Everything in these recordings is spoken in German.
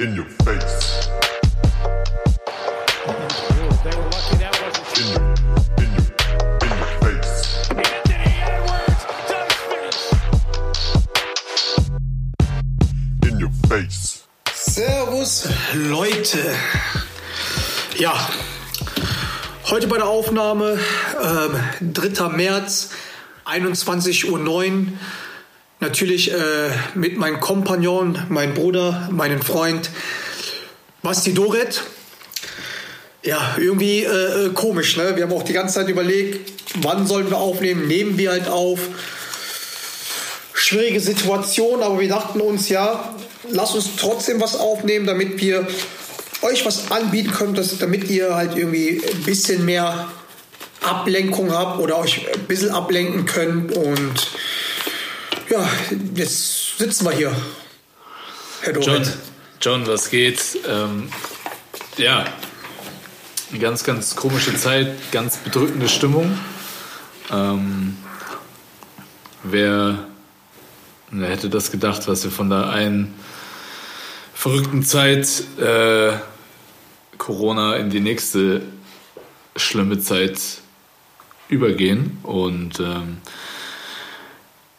In your face. Servus Leute. Ja, heute bei der Aufnahme, ähm, 3. März, 21.09 Uhr. Natürlich äh, mit meinem Kompagnon, meinem Bruder, meinem Freund Basti Doret. Ja, irgendwie äh, äh, komisch, ne? Wir haben auch die ganze Zeit überlegt, wann sollen wir aufnehmen, nehmen wir halt auf schwierige Situation, aber wir dachten uns, ja, lasst uns trotzdem was aufnehmen, damit wir euch was anbieten können, dass, damit ihr halt irgendwie ein bisschen mehr Ablenkung habt oder euch ein bisschen ablenken könnt. Und ja, jetzt sitzen wir hier. Herr. John, John, was geht? Ähm, ja, eine ganz, ganz komische Zeit, ganz bedrückende Stimmung. Ähm, wer, wer hätte das gedacht, was wir von der einen verrückten Zeit äh, Corona in die nächste schlimme Zeit übergehen. Und ähm,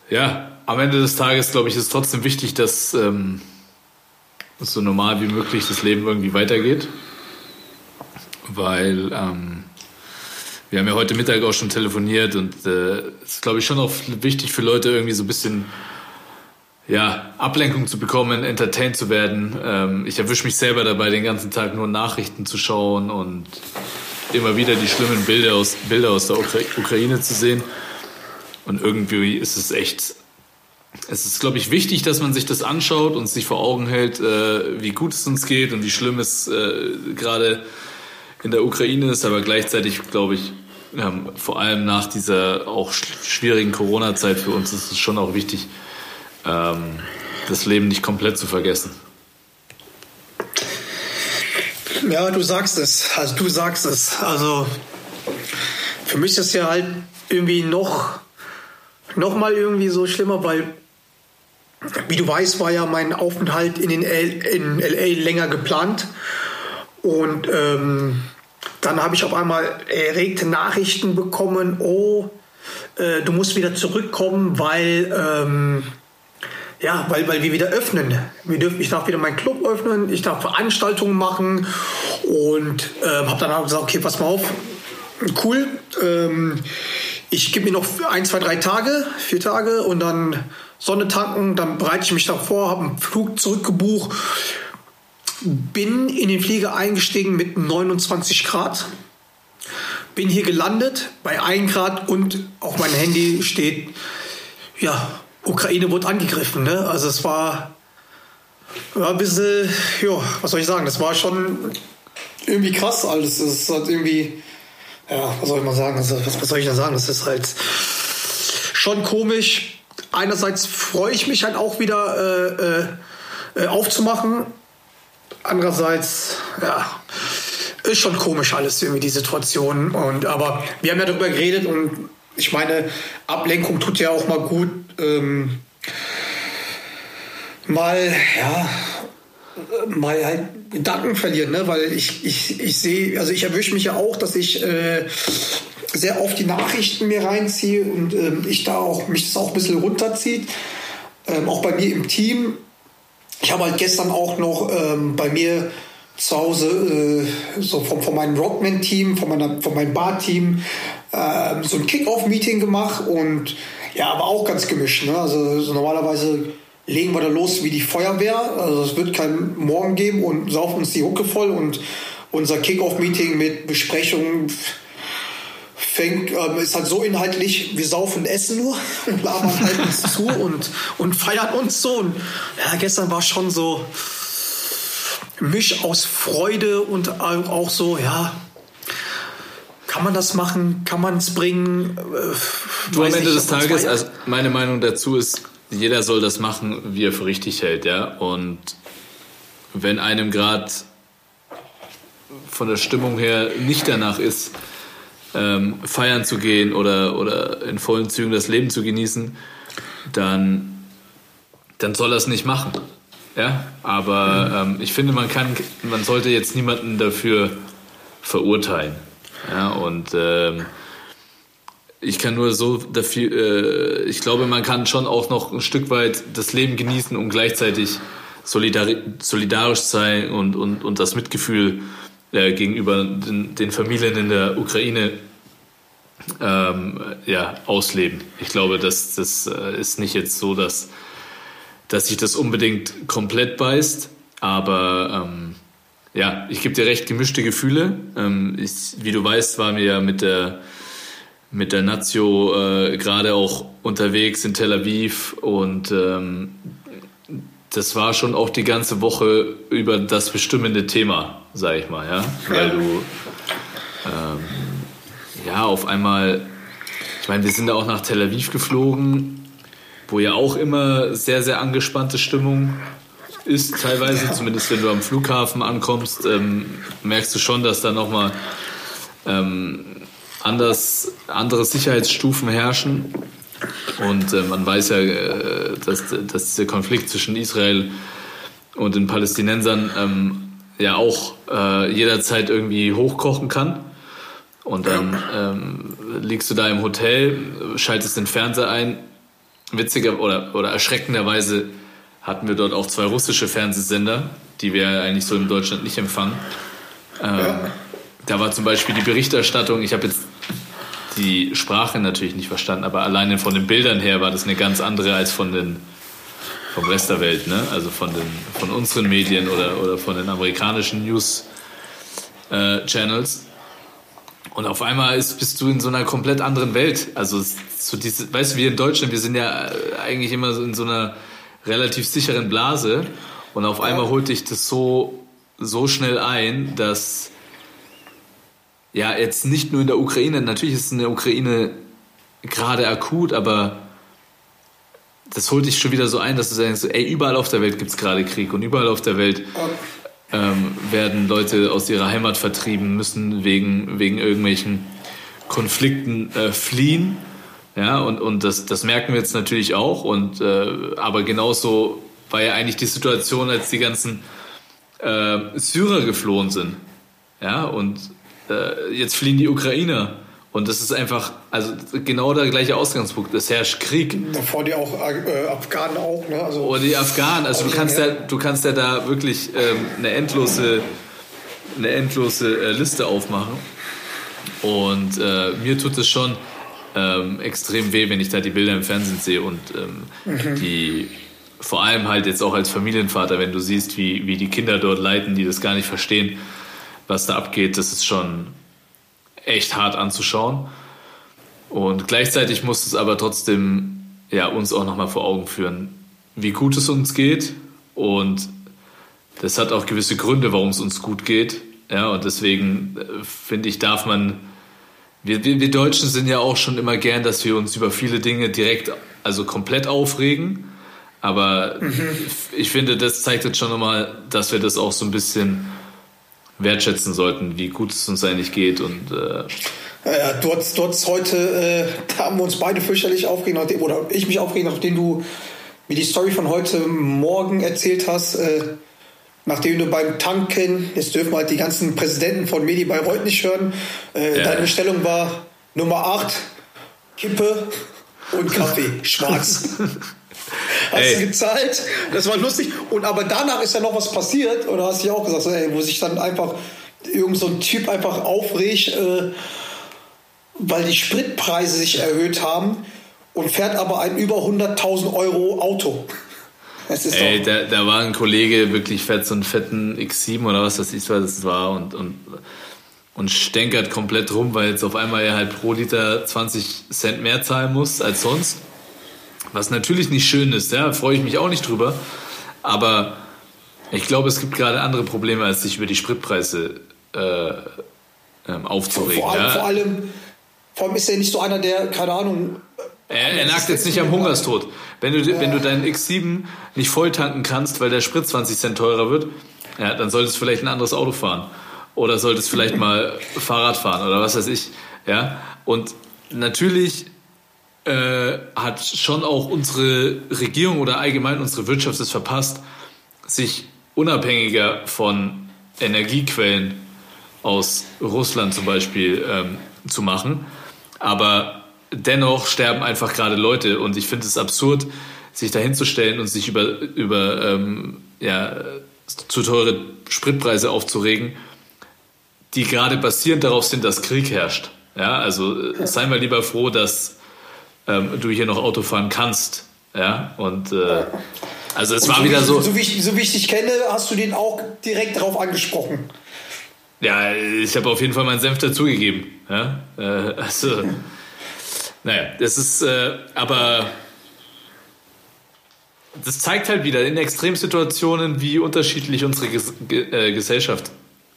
ja, am Ende des Tages, glaube ich, ist es trotzdem wichtig, dass ähm, so normal wie möglich das Leben irgendwie weitergeht. Weil ähm, wir haben ja heute Mittag auch schon telefoniert und es äh, ist, glaube ich, schon auch wichtig für Leute irgendwie so ein bisschen ja, Ablenkung zu bekommen, entertained zu werden. Ähm, ich erwische mich selber dabei, den ganzen Tag nur Nachrichten zu schauen und immer wieder die schlimmen Bilder aus, Bilder aus der Ukra Ukraine zu sehen. Und irgendwie ist es echt, es ist, glaube ich, wichtig, dass man sich das anschaut und sich vor Augen hält, äh, wie gut es uns geht und wie schlimm es äh, gerade in der Ukraine ist. Aber gleichzeitig, glaube ich, ähm, vor allem nach dieser auch schwierigen Corona-Zeit für uns ist es schon auch wichtig, ähm, das Leben nicht komplett zu vergessen. Ja, du sagst es. Also du sagst es. Also für mich ist ja halt irgendwie noch, noch mal irgendwie so schlimmer, weil wie du weißt, war ja mein Aufenthalt in, L in LA länger geplant. Und ähm, dann habe ich auf einmal erregte Nachrichten bekommen, oh, äh, du musst wieder zurückkommen, weil, ähm, ja, weil, weil wir wieder öffnen. Wir dürfen, ich darf wieder meinen Club öffnen, ich darf Veranstaltungen machen und äh, habe dann auch gesagt, okay, pass mal auf, cool, ähm, ich gebe mir noch ein, zwei, drei Tage, vier Tage und dann Sonne tanken, dann bereite ich mich davor, habe einen Flug zurückgebucht, bin in den Flieger eingestiegen mit 29 Grad, bin hier gelandet bei 1 Grad und auf meinem Handy steht, ja, Ukraine wurde angegriffen. Ne? Also es war, war ein bisschen, ja, was soll ich sagen, das war schon irgendwie krass alles. Es halt irgendwie, ja, was soll ich mal sagen, also, was, was soll ich da sagen, das ist halt schon komisch. Einerseits freue ich mich halt auch wieder äh, äh, aufzumachen. Andererseits, ja, ist schon komisch alles irgendwie die Situation. Und aber wir haben ja darüber geredet und ich meine, Ablenkung tut ja auch mal gut. Ähm, mal, ja, mal halt Gedanken verlieren, ne? Weil ich, ich, ich sehe, also ich erwische mich ja auch, dass ich äh, sehr oft die Nachrichten mir reinziehe und ähm, ich da auch mich das auch ein bisschen runterzieht. Ähm, auch bei mir im Team. Ich habe halt gestern auch noch ähm, bei mir zu Hause äh, so von, von meinem Rockman-Team, von, von meinem Bar-Team äh, so ein Kick-Off-Meeting gemacht und ja, aber auch ganz gemischt. Ne? Also so normalerweise legen wir da los wie die Feuerwehr. Also es wird kein Morgen geben und saufen uns die Hucke voll und unser Kick-Off-Meeting mit Besprechungen fängt, ähm, ist halt so inhaltlich, wir saufen und essen nur und labern halt uns zu und, und feiern uns so. Und ja, gestern war schon so Misch aus Freude und auch so, ja, kann man das machen? Kann man es bringen? Äh, Du am Ende nicht, des Tages, also meine Meinung dazu ist, jeder soll das machen, wie er für richtig hält, ja. Und wenn einem gerade von der Stimmung her nicht danach ist, ähm, feiern zu gehen oder, oder in vollen Zügen das Leben zu genießen, dann, dann soll er es nicht machen. Ja, aber ähm, ich finde, man kann, man sollte jetzt niemanden dafür verurteilen. Ja, und ähm, ich kann nur so dafür, äh, ich glaube, man kann schon auch noch ein Stück weit das Leben genießen und gleichzeitig solidari solidarisch sein und, und, und das Mitgefühl äh, gegenüber den, den Familien in der Ukraine ähm, ja, ausleben. Ich glaube, das, das äh, ist nicht jetzt so, dass, dass sich das unbedingt komplett beißt, aber ähm, ja, ich gebe dir recht, gemischte Gefühle. Ähm, ich, wie du weißt, waren wir ja mit der, mit der Nazio äh, gerade auch unterwegs in Tel Aviv und ähm, das war schon auch die ganze Woche über das bestimmende Thema, sag ich mal, ja, weil du ähm, ja auf einmal, ich meine, wir sind da auch nach Tel Aviv geflogen, wo ja auch immer sehr sehr angespannte Stimmung ist teilweise, zumindest wenn du am Flughafen ankommst, ähm, merkst du schon, dass da nochmal ähm, anders, andere Sicherheitsstufen herrschen. Und äh, man weiß ja, äh, dass, dass dieser Konflikt zwischen Israel und den Palästinensern ähm, ja auch äh, jederzeit irgendwie hochkochen kann. Und dann ähm, liegst du da im Hotel, schaltest den Fernseher ein. Witziger oder, oder erschreckenderweise hatten wir dort auch zwei russische Fernsehsender, die wir eigentlich so in Deutschland nicht empfangen. Ähm. Da war zum Beispiel die Berichterstattung, ich habe jetzt die Sprache natürlich nicht verstanden, aber alleine von den Bildern her war das eine ganz andere als von den vom Rest der Welt, ne? Also von den von unseren Medien oder, oder von den amerikanischen News äh, Channels. Und auf einmal ist, bist du in so einer komplett anderen Welt. Also so diese, weißt du, wir in Deutschland, wir sind ja eigentlich immer so in so einer relativ sicheren Blase und auf einmal holt dich das so, so schnell ein, dass ja jetzt nicht nur in der Ukraine, natürlich ist es in der Ukraine gerade akut, aber das holt dich schon wieder so ein, dass du sagst, ey, überall auf der Welt gibt es gerade Krieg und überall auf der Welt ähm, werden Leute aus ihrer Heimat vertrieben, müssen wegen, wegen irgendwelchen Konflikten äh, fliehen. Ja, und, und das, das merken wir jetzt natürlich auch. Und, äh, aber genauso war ja eigentlich die Situation, als die ganzen äh, Syrer geflohen sind. Ja, und äh, jetzt fliehen die Ukrainer. Und das ist einfach, also genau der gleiche Ausgangspunkt. Es herrscht Krieg. Davor die auch äh, Afghanen auch, ne? Also Oder die Afghanen. Also du kannst ja, du kannst ja da wirklich ähm, eine endlose, eine endlose äh, Liste aufmachen. Und äh, mir tut es schon ähm, extrem weh, wenn ich da die Bilder im Fernsehen sehe und ähm, mhm. die vor allem halt jetzt auch als Familienvater, wenn du siehst, wie, wie die Kinder dort leiden, die das gar nicht verstehen, was da abgeht, das ist schon echt hart anzuschauen. Und gleichzeitig muss es aber trotzdem ja, uns auch nochmal vor Augen führen, wie gut es uns geht. Und das hat auch gewisse Gründe, warum es uns gut geht. Ja, und deswegen äh, finde ich, darf man wir, wir, wir Deutschen sind ja auch schon immer gern, dass wir uns über viele Dinge direkt, also komplett aufregen. Aber mhm. ich finde, das zeigt jetzt schon nochmal, dass wir das auch so ein bisschen wertschätzen sollten, wie gut es uns eigentlich geht. Und, äh ja, du hast, du hast heute, äh, da haben wir uns beide fürchterlich aufgeregt, nachdem, oder ich mich aufgeregt, nachdem du mir die Story von heute Morgen erzählt hast. Äh, nachdem du beim Tanken, jetzt dürfen wir halt die ganzen Präsidenten von Medi Bayreuth nicht hören, äh, ja. deine Bestellung war Nummer 8, Kippe und Kaffee, schwarz. hast ey. du gezahlt? Das war lustig. Und aber danach ist ja noch was passiert, oder hast du ja auch gesagt, ey, wo sich dann einfach irgend so ein Typ einfach aufregt, äh, weil die Spritpreise sich erhöht haben und fährt aber ein über 100.000 Euro Auto. Ey, da, da war ein Kollege, wirklich fährt so einen fetten X7 oder was das ist, was das war und, und, und stänkert komplett rum, weil jetzt auf einmal er halt pro Liter 20 Cent mehr zahlen muss als sonst. Was natürlich nicht schön ist, ja, freue ich mich auch nicht drüber. Aber ich glaube, es gibt gerade andere Probleme, als sich über die Spritpreise äh, ähm, aufzuregen. Vor, ja. vor, allem, vor allem ist er nicht so einer, der, keine Ahnung, er, er nagt jetzt nicht am Hungerstod. Wenn du, ja. wenn du deinen X7 nicht voll tanken kannst, weil der Sprit 20 Cent teurer wird, ja, dann solltest du vielleicht ein anderes Auto fahren. Oder solltest vielleicht mal Fahrrad fahren oder was weiß ich. Ja? Und natürlich äh, hat schon auch unsere Regierung oder allgemein unsere Wirtschaft es verpasst, sich unabhängiger von Energiequellen aus Russland zum Beispiel ähm, zu machen. Aber dennoch sterben einfach gerade Leute und ich finde es absurd, sich dahinzustellen und sich über, über ähm, ja, zu teure Spritpreise aufzuregen, die gerade basierend darauf sind, dass Krieg herrscht. Ja, also äh, sei mal lieber froh, dass ähm, du hier noch Auto fahren kannst. Ja, und äh, also es war so wieder wie, so. So wie, ich, so wie ich dich kenne, hast du den auch direkt darauf angesprochen. Ja, ich habe auf jeden Fall meinen Senf dazugegeben. Ja? Äh, also, naja, das ist, äh, aber das zeigt halt wieder in Extremsituationen, wie unterschiedlich unsere Ges Ge äh, Gesellschaft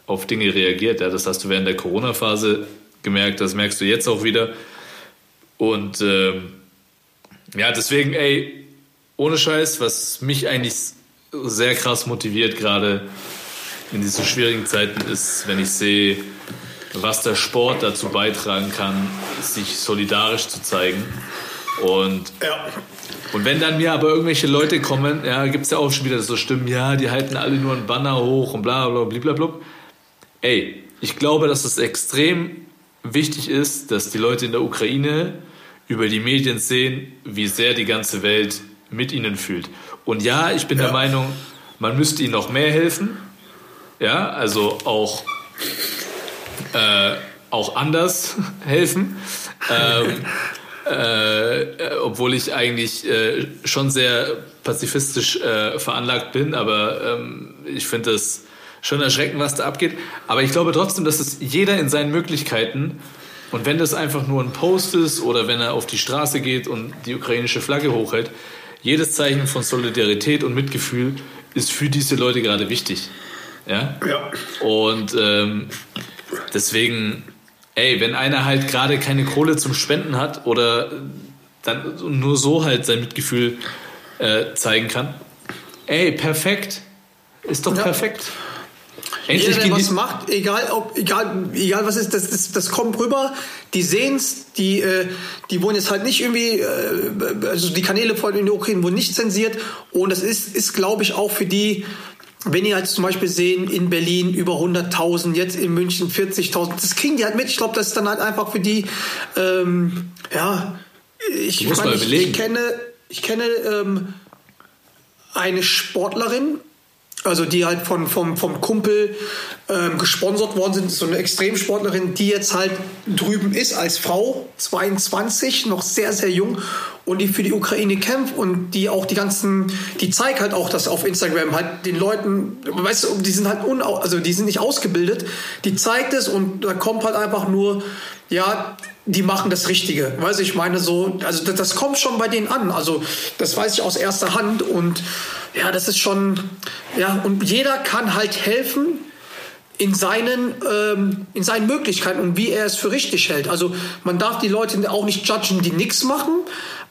auf Dinge reagiert. Ja, das hast du während der Corona-Phase gemerkt, das merkst du jetzt auch wieder. Und ähm, ja, deswegen, ey, ohne Scheiß, was mich eigentlich sehr krass motiviert, gerade in diesen schwierigen Zeiten, ist, wenn ich sehe, was der Sport dazu beitragen kann, sich solidarisch zu zeigen. Und, Ja. und wenn dann mir aber irgendwelche Leute kommen, ja, gibt es ja auch schon wieder so Stimmen, ja, die halten alle nur einen Banner hoch und bla bla bla bla bla. Ey, ich glaube, dass es extrem wichtig ist, dass die Leute in der Ukraine über die Medien sehen, wie sehr die ganze Welt mit ihnen fühlt. Und ja, ich bin der Ja. Meinung, man müsste ihnen noch mehr helfen. Ja, also auch, äh, auch anders helfen. Ähm, äh, äh, obwohl ich eigentlich äh, schon sehr pazifistisch äh, veranlagt bin, aber ähm, ich finde es schon erschreckend, was da abgeht. Aber ich glaube trotzdem, dass es jeder in seinen Möglichkeiten und wenn das einfach nur ein Post ist oder wenn er auf die Straße geht und die ukrainische Flagge hochhält, jedes Zeichen von Solidarität und Mitgefühl ist für diese Leute gerade wichtig. Ja? Ja. Und ähm, deswegen, ey, wenn einer halt gerade keine Kohle zum Spenden hat oder dann nur so halt sein Mitgefühl äh, zeigen kann, ey, perfekt. Ist doch Ja. perfekt. Jeder, Endlich der gehen was macht, egal, ob, egal, egal was ist, das, das, das kommt rüber. Die sehen's, die, äh, die wurden jetzt halt nicht irgendwie, äh, also die Kanäle von der Ukraine wurden nicht zensiert. Und das ist, ist glaube ich, auch für die, wenn die halt zum Beispiel sehen, in Berlin über 100.000, jetzt in München 40.000, das kriegen die halt mit. Ich glaube, das ist dann halt einfach für die, ähm, ja, ich, ich, ich kenne, ich kenne ähm, eine Sportlerin, also die halt von, vom, vom Kumpel ähm, gesponsert worden sind, so eine Extremsportlerin, die jetzt halt drüben ist als Frau, 22, noch sehr, sehr jung und die für die Ukraine kämpft und die auch die ganzen, die zeigt halt auch das auf Instagram halt den Leuten, weißt du, die sind halt unau, also die sind nicht ausgebildet, die zeigt es und da kommt halt einfach nur, ja, die machen das Richtige. Weißt du, ich meine so, also das, das kommt schon bei denen an. Also das weiß ich aus erster Hand und ja, das ist schon, ja, und jeder kann halt helfen in seinen, ähm, in seinen Möglichkeiten und wie er es für richtig hält. Also man darf die Leute auch nicht judgen, die nichts machen,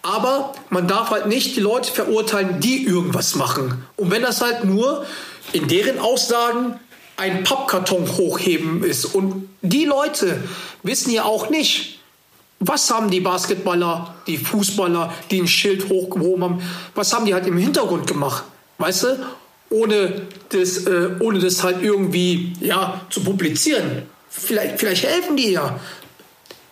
aber man darf halt nicht die Leute verurteilen, die irgendwas machen. Und wenn das halt nur in deren Aussagen ein Pappkarton hochheben ist und die Leute wissen ja auch nicht, was haben die Basketballer, die Fußballer, die ein Schild hochgehoben haben, was haben die halt im Hintergrund gemacht, weißt du? Ohne das, äh, ohne das halt irgendwie ja, zu publizieren. Vielleicht, vielleicht helfen die ja.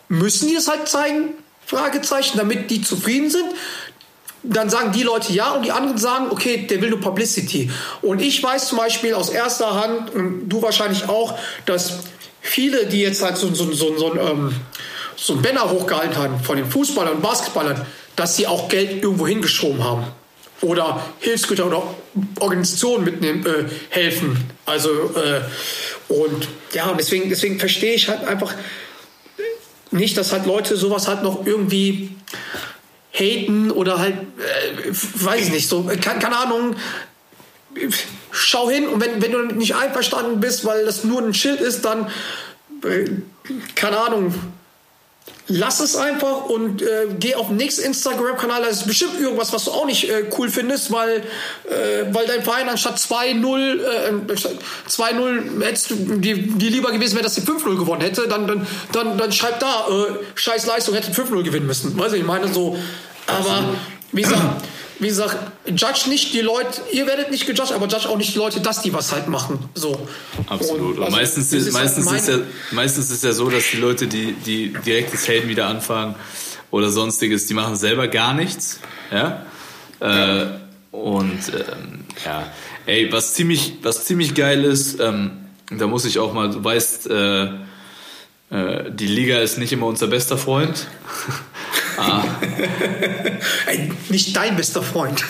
Müssen die es halt zeigen? Fragezeichen, damit die zufrieden sind. Dann sagen die Leute ja und die anderen sagen, okay, der will nur Publicity. Und ich weiß zum Beispiel aus erster Hand, und du wahrscheinlich auch, dass viele, die jetzt halt so, so, so, so, ähm, so ein Banner hochgehalten haben von den Fußballern und Basketballern, dass sie auch Geld irgendwo hingeschoben haben. Oder Hilfsgüter oder Organisationen mitnehmen, äh, helfen. Also, äh, und ja, deswegen, deswegen verstehe ich halt einfach nicht, dass halt Leute sowas halt noch irgendwie haten oder halt, äh, weiß ich nicht, so, keine, keine Ahnung, schau hin und wenn, wenn du nicht einverstanden bist, weil das nur ein Schild ist, dann, äh, keine Ahnung, lass es einfach und äh, geh auf den nächsten Instagram-Kanal. Da ist bestimmt irgendwas, was du auch nicht äh, cool findest, weil, äh, weil dein Verein anstatt 2-0, äh, 2-0 hättest du dir, dir lieber gewesen wäre, dass die 5-0 gewonnen hätte, dann, dann, dann, dann schreib da, äh, scheiß Leistung, hätte 5-0 gewinnen müssen. Weißt du, ich meine so, aber wie gesagt, wie gesagt, judge nicht die Leute, ihr werdet nicht gejudged, aber judge auch nicht die Leute, dass die was halt machen. So. Absolut. Und, also, meistens, ist, meistens, halt ist ja, meistens ist ja so, dass die Leute, die, die direkt das Helden wieder anfangen oder sonstiges, die machen selber gar nichts. Ja. Äh, und ähm, ja, ey, was ziemlich, was ziemlich geil ist, ähm, da muss ich auch mal, du weißt, äh, äh, die Liga ist nicht immer unser bester Freund. ah. Nicht dein bester Freund.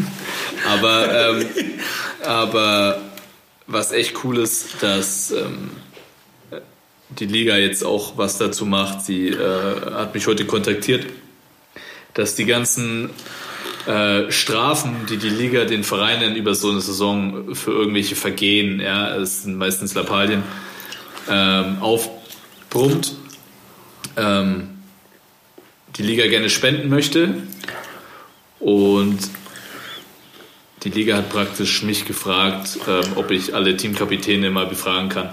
aber, ähm, aber was echt cool ist, dass ähm, die Liga jetzt auch was dazu macht. Sie äh, hat mich heute kontaktiert, dass die ganzen äh, Strafen, die die Liga den Vereinen über so eine Saison für irgendwelche Vergehen, ja, es sind meistens Lappalien, ähm, aufbrummt, ähm, die Liga gerne spenden möchte. Und die Liga hat praktisch mich gefragt, ähm, ob ich alle Teamkapitäne mal befragen kann,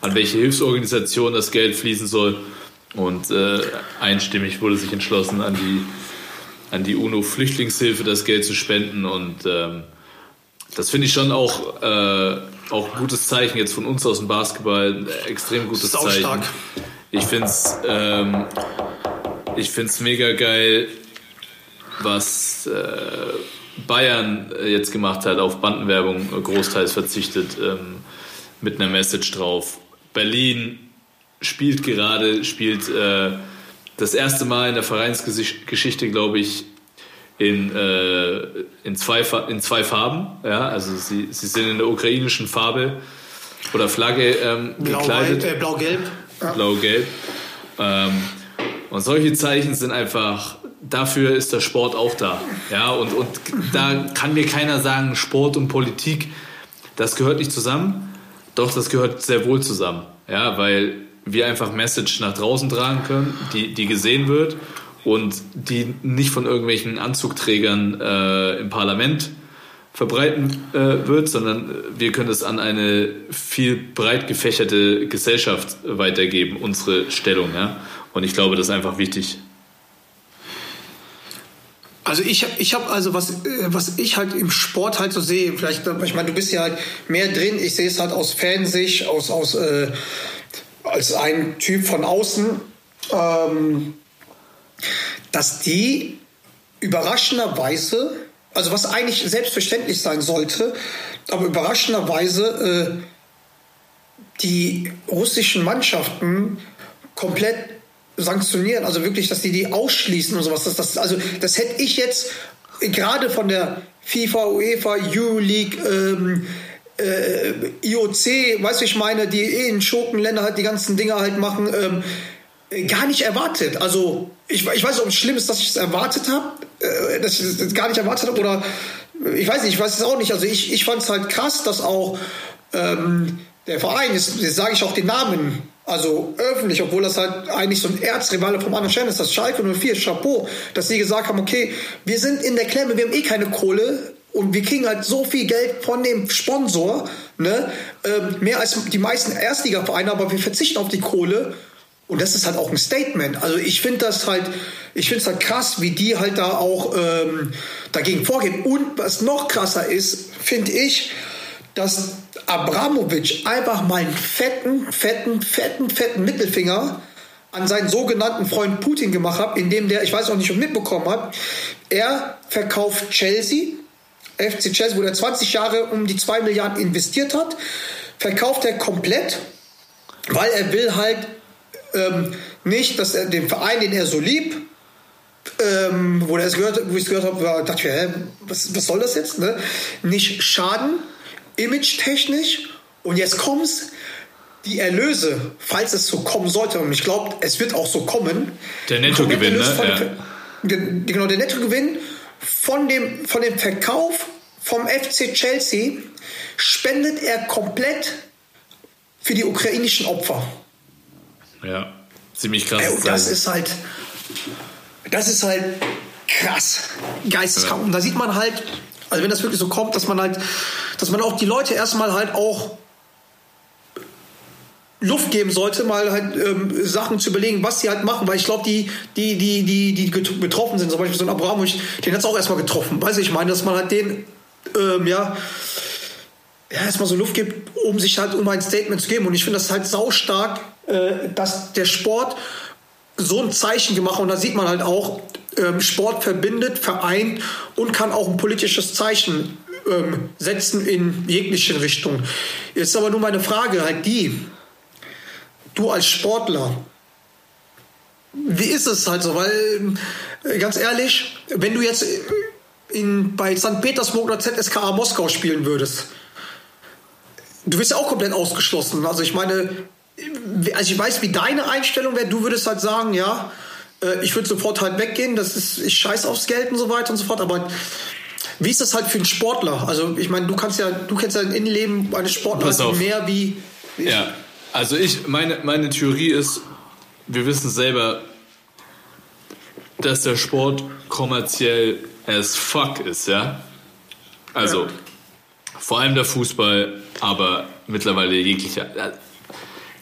an welche Hilfsorganisation das Geld fließen soll. Und äh, einstimmig wurde sich entschlossen, an die an die UNO-Flüchtlingshilfe das Geld zu spenden. Und ähm, das finde ich schon auch, äh, auch ein gutes Zeichen jetzt von uns aus dem Basketball. Ein extrem gutes Zeichen. Ich finde es ähm, ich find's mega geil, was äh, Bayern jetzt gemacht hat, auf Bandenwerbung äh, großteils verzichtet, ähm, mit einer Message drauf. Berlin spielt gerade, spielt äh, das erste Mal in der Vereinsgeschichte, glaube ich, in, äh, in, zwei, in zwei Farben. Ja, also sie, sie sind in der ukrainischen Farbe oder Flagge ähm, gekleidet. Blau-Weiß, äh, Blau-Gelb. Blau-Gelb. Ähm, und solche Zeichen sind einfach, dafür ist der Sport auch da. Ja, und, und da kann mir keiner sagen, Sport und Politik, das gehört nicht zusammen. Doch, das gehört sehr wohl zusammen. Ja, weil wir einfach Message nach draußen tragen können, die, die gesehen wird und die nicht von irgendwelchen Anzugträgern äh, im Parlament verbreiten äh, wird, sondern wir können es an eine viel breit gefächerte Gesellschaft weitergeben, unsere Stellung. Ja? Und ich glaube, das ist einfach wichtig. Also ich habe, ich hab also was, äh, was ich halt im Sport halt so sehe, vielleicht, ich meine, du bist ja halt mehr drin, ich sehe es halt aus Fansicht, aus, aus äh, als ein Typ von außen, ähm, dass die überraschenderweise, also was eigentlich selbstverständlich sein sollte, aber überraschenderweise äh, die russischen Mannschaften komplett sanktionieren, also wirklich, dass die die ausschließen und sowas. Das, das, also das hätte ich jetzt gerade von der FIFA, UEFA, Euroleague, ähm, äh, IOC, weißt du, ich meine, die eh in Schurkenländer halt die ganzen Dinger halt machen, ähm, gar nicht erwartet. Also ich, ich weiß nicht, ob es schlimm ist, dass ich es erwartet habe, äh, dass ich es gar nicht erwartet habe oder ich weiß nicht, ich weiß es auch nicht. Also ich, ich fand es halt krass, dass auch ähm, der Verein, jetzt, jetzt sage ich auch den Namen, also öffentlich, obwohl das halt eigentlich so ein Erzrivale vom anderen Stern ist, das Schalke 04, Chapeau, dass sie gesagt haben, okay, wir sind in der Klemme, wir haben eh keine Kohle und wir kriegen halt so viel Geld von dem Sponsor, ne, ähm, mehr als die meisten Erstligavereine, aber wir verzichten auf die Kohle und das ist halt auch ein Statement. Also ich finde das halt, ich finde es halt krass, wie die halt da auch ähm, dagegen vorgehen. Und was noch krasser ist, finde ich, dass Abramovic einfach mal einen fetten, fetten, fetten, fetten Mittelfinger an seinen sogenannten Freund Putin gemacht hat, indem der, ich weiß auch nicht, ob mitbekommen hat, er verkauft Chelsea, FC Chelsea, wo er 20 Jahre um die 2 Milliarden investiert hat, verkauft er komplett, weil er will halt ähm, nicht, dass er den Verein, den er so liebt, ähm, wo, wo ich es gehört habe, dachte ich, hä, was, was soll das jetzt? Ne? Nicht schaden, image-technisch. Und jetzt kommt's, die Erlöse, falls es so kommen sollte, und ich glaube, es wird auch so kommen. Der Nettogewinn, ne? von Ja. Genau, der Nettogewinn von dem, von dem Verkauf vom FC Chelsea spendet er komplett für die ukrainischen Opfer. Ja, ziemlich krass. Ey, das ist halt, das ist halt krass, geisteskrank. Ja. Und da sieht man halt, also wenn das wirklich so kommt, dass man halt, dass man auch die Leute erstmal halt auch Luft geben sollte, mal halt ähm, Sachen zu überlegen, was sie halt machen, weil ich glaube, die, die, die, die, die betroffen sind, zum Beispiel so ein Abramovic, den hat es auch erstmal getroffen. Weiß ich, ich meine, dass man halt den, ähm, ja, ja, erstmal so Luft gibt, um sich halt um ein Statement zu geben. Und ich finde das halt saustark, äh, dass der Sport so ein Zeichen gemacht hat. und da sieht man halt auch, Sport verbindet, vereint und kann auch ein politisches Zeichen ähm, setzen in jeglichen Richtungen. Jetzt aber nur meine Frage halt die, du als Sportler, wie ist es halt so? Weil, äh, ganz ehrlich, wenn du jetzt in, bei St. Petersburg oder ZSKA Moskau spielen würdest, du wirst ja auch komplett ausgeschlossen. Also ich meine, also ich weiß, wie deine Einstellung wäre. Du würdest halt sagen, ja, äh, ich würde sofort halt weggehen. Das ist, ich scheiß aufs Geld und so weiter und so fort. Aber wie ist das halt für einen Sportler? Also ich meine, du kannst ja, du kennst ja ein Innenleben eines Sportlers mehr wie, wie Ja, also ich, meine, meine Theorie ist, wir wissen selber, dass der Sport kommerziell as fuck ist, ja. Also, Ja. vor allem der Fußball, aber mittlerweile jeglicher.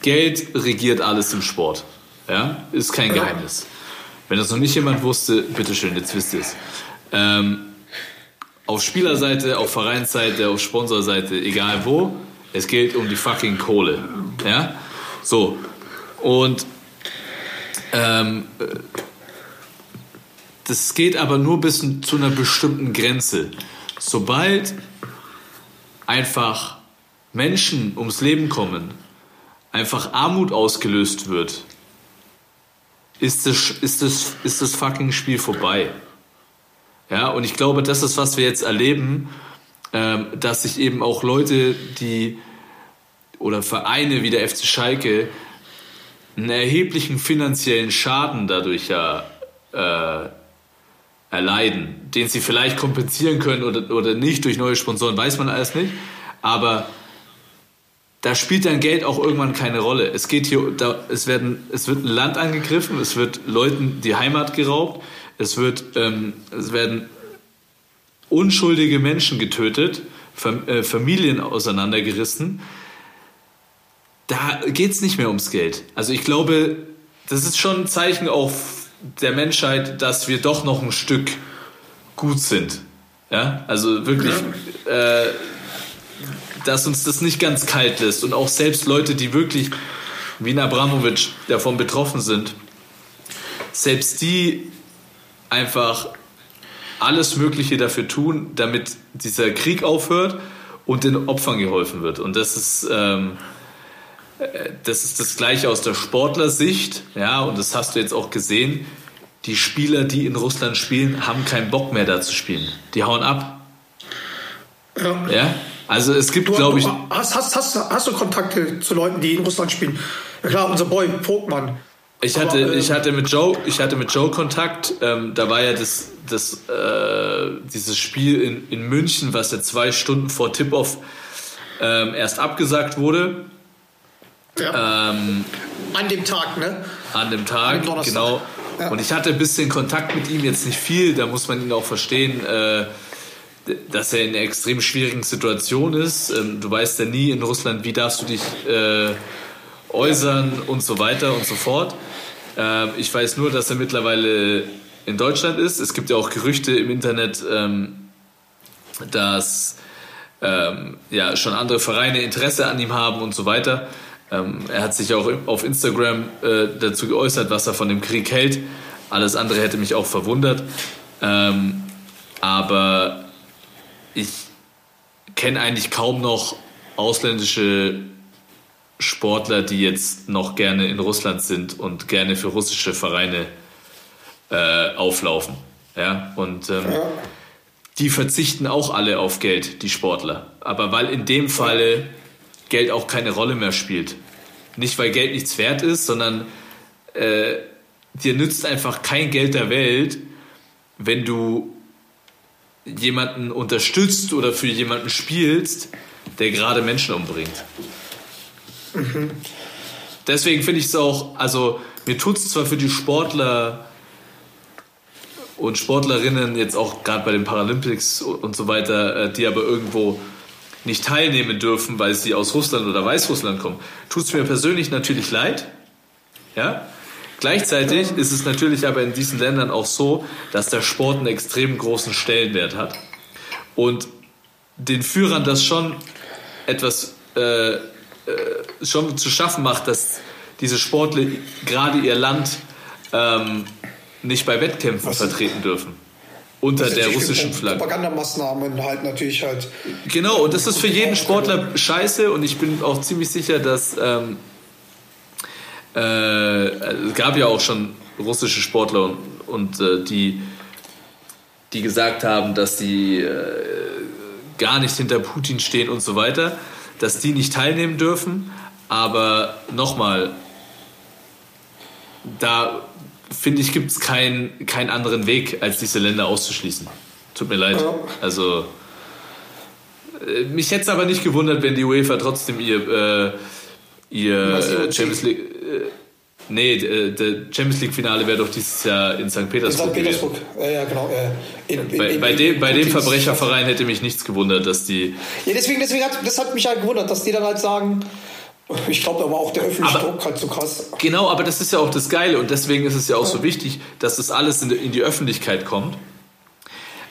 Geld regiert alles im Sport, ja. Ist kein Ja. Geheimnis. Wenn das noch nicht jemand wusste, bitteschön, jetzt wisst ihr es. Ähm, auf Spielerseite, auf Vereinsseite, auf Sponsorseite, egal wo, es geht um die fucking Kohle. Ja? So. Und ähm, äh, das geht aber nur bis zu einer bestimmten Grenze. Sobald einfach Menschen ums Leben kommen, einfach Armut ausgelöst wird, ist das, ist das, ist das fucking Spiel vorbei. Ja, und ich glaube, das ist, was wir jetzt erleben, ähm, dass sich eben auch Leute, die oder Vereine wie der FC Schalke einen erheblichen finanziellen Schaden dadurch ja äh, erleiden, den sie vielleicht kompensieren können oder, oder nicht durch neue Sponsoren, weiß man alles nicht. Aber da spielt dann Geld auch irgendwann keine Rolle. Es geht hier, da, es, werden, es wird ein Land angegriffen, es wird Leuten die Heimat geraubt, es, wird, ähm, es werden unschuldige Menschen getötet, Fam äh, Familien auseinandergerissen. Da geht es nicht mehr ums Geld. Also ich glaube, das ist schon ein Zeichen auf der Menschheit, dass wir doch noch ein Stück gut sind. Ja, also wirklich, äh, dass uns das nicht ganz kalt lässt und auch selbst Leute, die wirklich wie Abramovic davon betroffen sind, selbst die einfach alles Mögliche dafür tun, damit dieser Krieg aufhört und den Opfern geholfen wird. Und das ist, ähm, äh, das ist das Gleiche aus der Sportlersicht, ja, und das hast du jetzt auch gesehen. Die Spieler, die in Russland spielen, haben keinen Bock mehr da zu spielen. Die hauen ab. Ja. Ja? Also es gibt, glaube ich, hast, hast, hast, hast du Kontakte zu Leuten, die in Russland spielen? Ja klar, unser Boy Vogtmann. Ich Aber, hatte, ähm, ich hatte mit Joe, ich hatte mit Joe Kontakt. Ähm, da war ja das, das, äh, dieses Spiel in, in München, was ja zwei Stunden vor Tip-Off ähm, erst abgesagt wurde. Ja. Ähm, An dem Tag, ne? an dem Tag, Donnerstag. genau. Ja. Und ich hatte ein bisschen Kontakt mit ihm, jetzt nicht viel, da muss man ihn auch verstehen, äh, dass er in einer extrem schwierigen Situation ist. Ähm, du weißt ja nie in Russland, wie darfst du dich äh, äußern und so weiter und so fort. Ähm, ich weiß nur, dass er mittlerweile in Deutschland ist. Es gibt ja auch Gerüchte im Internet, ähm, dass ähm, ja, schon andere Vereine Interesse an ihm haben und so weiter. Ähm, er hat sich auch auf Instagram äh, dazu geäußert, was er von dem Krieg hält. Alles andere hätte mich auch verwundert. Ähm, aber ich kenne eigentlich kaum noch ausländische Sportler, die jetzt noch gerne in Russland sind und gerne für russische Vereine äh, auflaufen. Ja, und ähm, die verzichten auch alle auf Geld, die Sportler. Aber weil in dem Falle Geld auch keine Rolle mehr spielt. Nicht, weil Geld nichts wert ist, sondern äh, dir nützt einfach kein Geld der Welt, wenn du jemanden unterstützt oder für jemanden spielst, der gerade Menschen umbringt. Deswegen finde ich es auch, also mir tut es zwar für die Sportler und Sportlerinnen jetzt auch gerade bei den Paralympics und so weiter, äh, die aber irgendwo nicht teilnehmen dürfen, weil sie aus Russland oder Weißrussland kommen, tut es mir persönlich natürlich leid. Ja? Gleichzeitig ist es natürlich aber in diesen Ländern auch so, dass der Sport einen extrem großen Stellenwert hat. Und den Führern das schon etwas äh, äh, schon zu schaffen macht, dass diese Sportler gerade ihr Land ähm, nicht bei Wettkämpfen Was- vertreten dürfen. Unter der russischen Flagge. Propagandamaßnahmen halt natürlich halt. Genau, und das ist für jeden Sportler scheiße und ich bin auch ziemlich sicher, dass ähm, äh, es gab ja auch schon russische Sportler und, und äh, die, die gesagt haben, dass sie äh, gar nicht hinter Putin stehen und so weiter, dass die nicht teilnehmen dürfen. Aber nochmal, da finde ich, gibt es keinen keinen anderen Weg, als diese Länder auszuschließen. Tut mir leid. Also, äh, mich hätte es aber nicht gewundert, wenn die UEFA trotzdem ihr, äh, ihr? Champions League. Nee, äh, der Champions League-Finale wäre doch dieses Jahr in St. In Petersburg. St. gewesen. Petersburg. Ja, ja, genau. in- in- Bei, in- bei, in- dem, in bei dem Verbrecherverein hätte mich nichts gewundert, dass die. Ja, deswegen, deswegen hat, das hat mich halt gewundert, dass die dann halt sagen, ich glaube, war auch der öffentliche Aber- Druck halt so krass. Genau, aber das ist ja auch das Geile und deswegen ist es ja auch so wichtig, dass das alles in die, in die Öffentlichkeit kommt.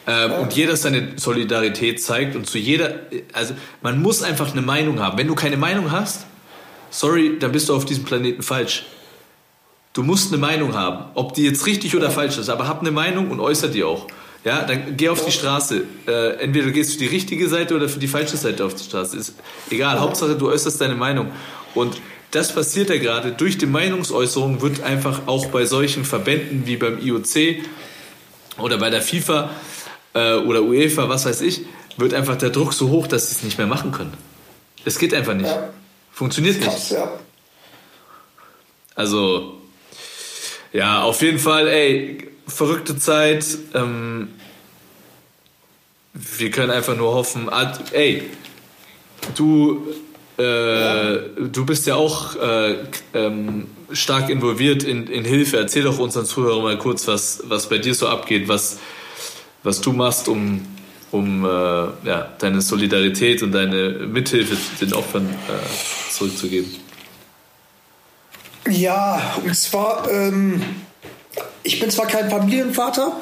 Ähm, Und jeder seine Solidarität zeigt und zu jeder, also man muss einfach eine Meinung haben. Wenn du keine Meinung hast, sorry, dann bist du auf diesem Planeten falsch. Du musst eine Meinung haben, ob die jetzt richtig oder falsch ist, aber hab eine Meinung und äußer die auch. Ja, dann geh auf die Straße. Äh, entweder du gehst für die richtige Seite oder für die falsche Seite auf die Straße. Ist egal, Hauptsache du äußerst deine Meinung. Und das passiert ja gerade. Durch die Meinungsäußerung wird einfach auch bei solchen Verbänden wie beim IOC oder bei der FIFA äh, oder UEFA, was weiß ich, wird einfach der Druck so hoch, dass sie es nicht mehr machen können. Es geht einfach nicht. Ja. Funktioniert nicht. Krass, ja. Also, ja, auf jeden Fall, ey, verrückte Zeit. Ähm, wir können einfach nur hoffen. Ah, Ey, du, äh, du bist ja auch äh, ähm, stark involviert in, in Hilfe. Erzähl doch unseren Zuhörern mal kurz, was, was bei dir so abgeht, was, was du machst, um, um äh, ja, deine Solidarität und deine Mithilfe den Opfern äh, zurückzugeben. Ja, und zwar, ähm, ich bin zwar kein Familienvater,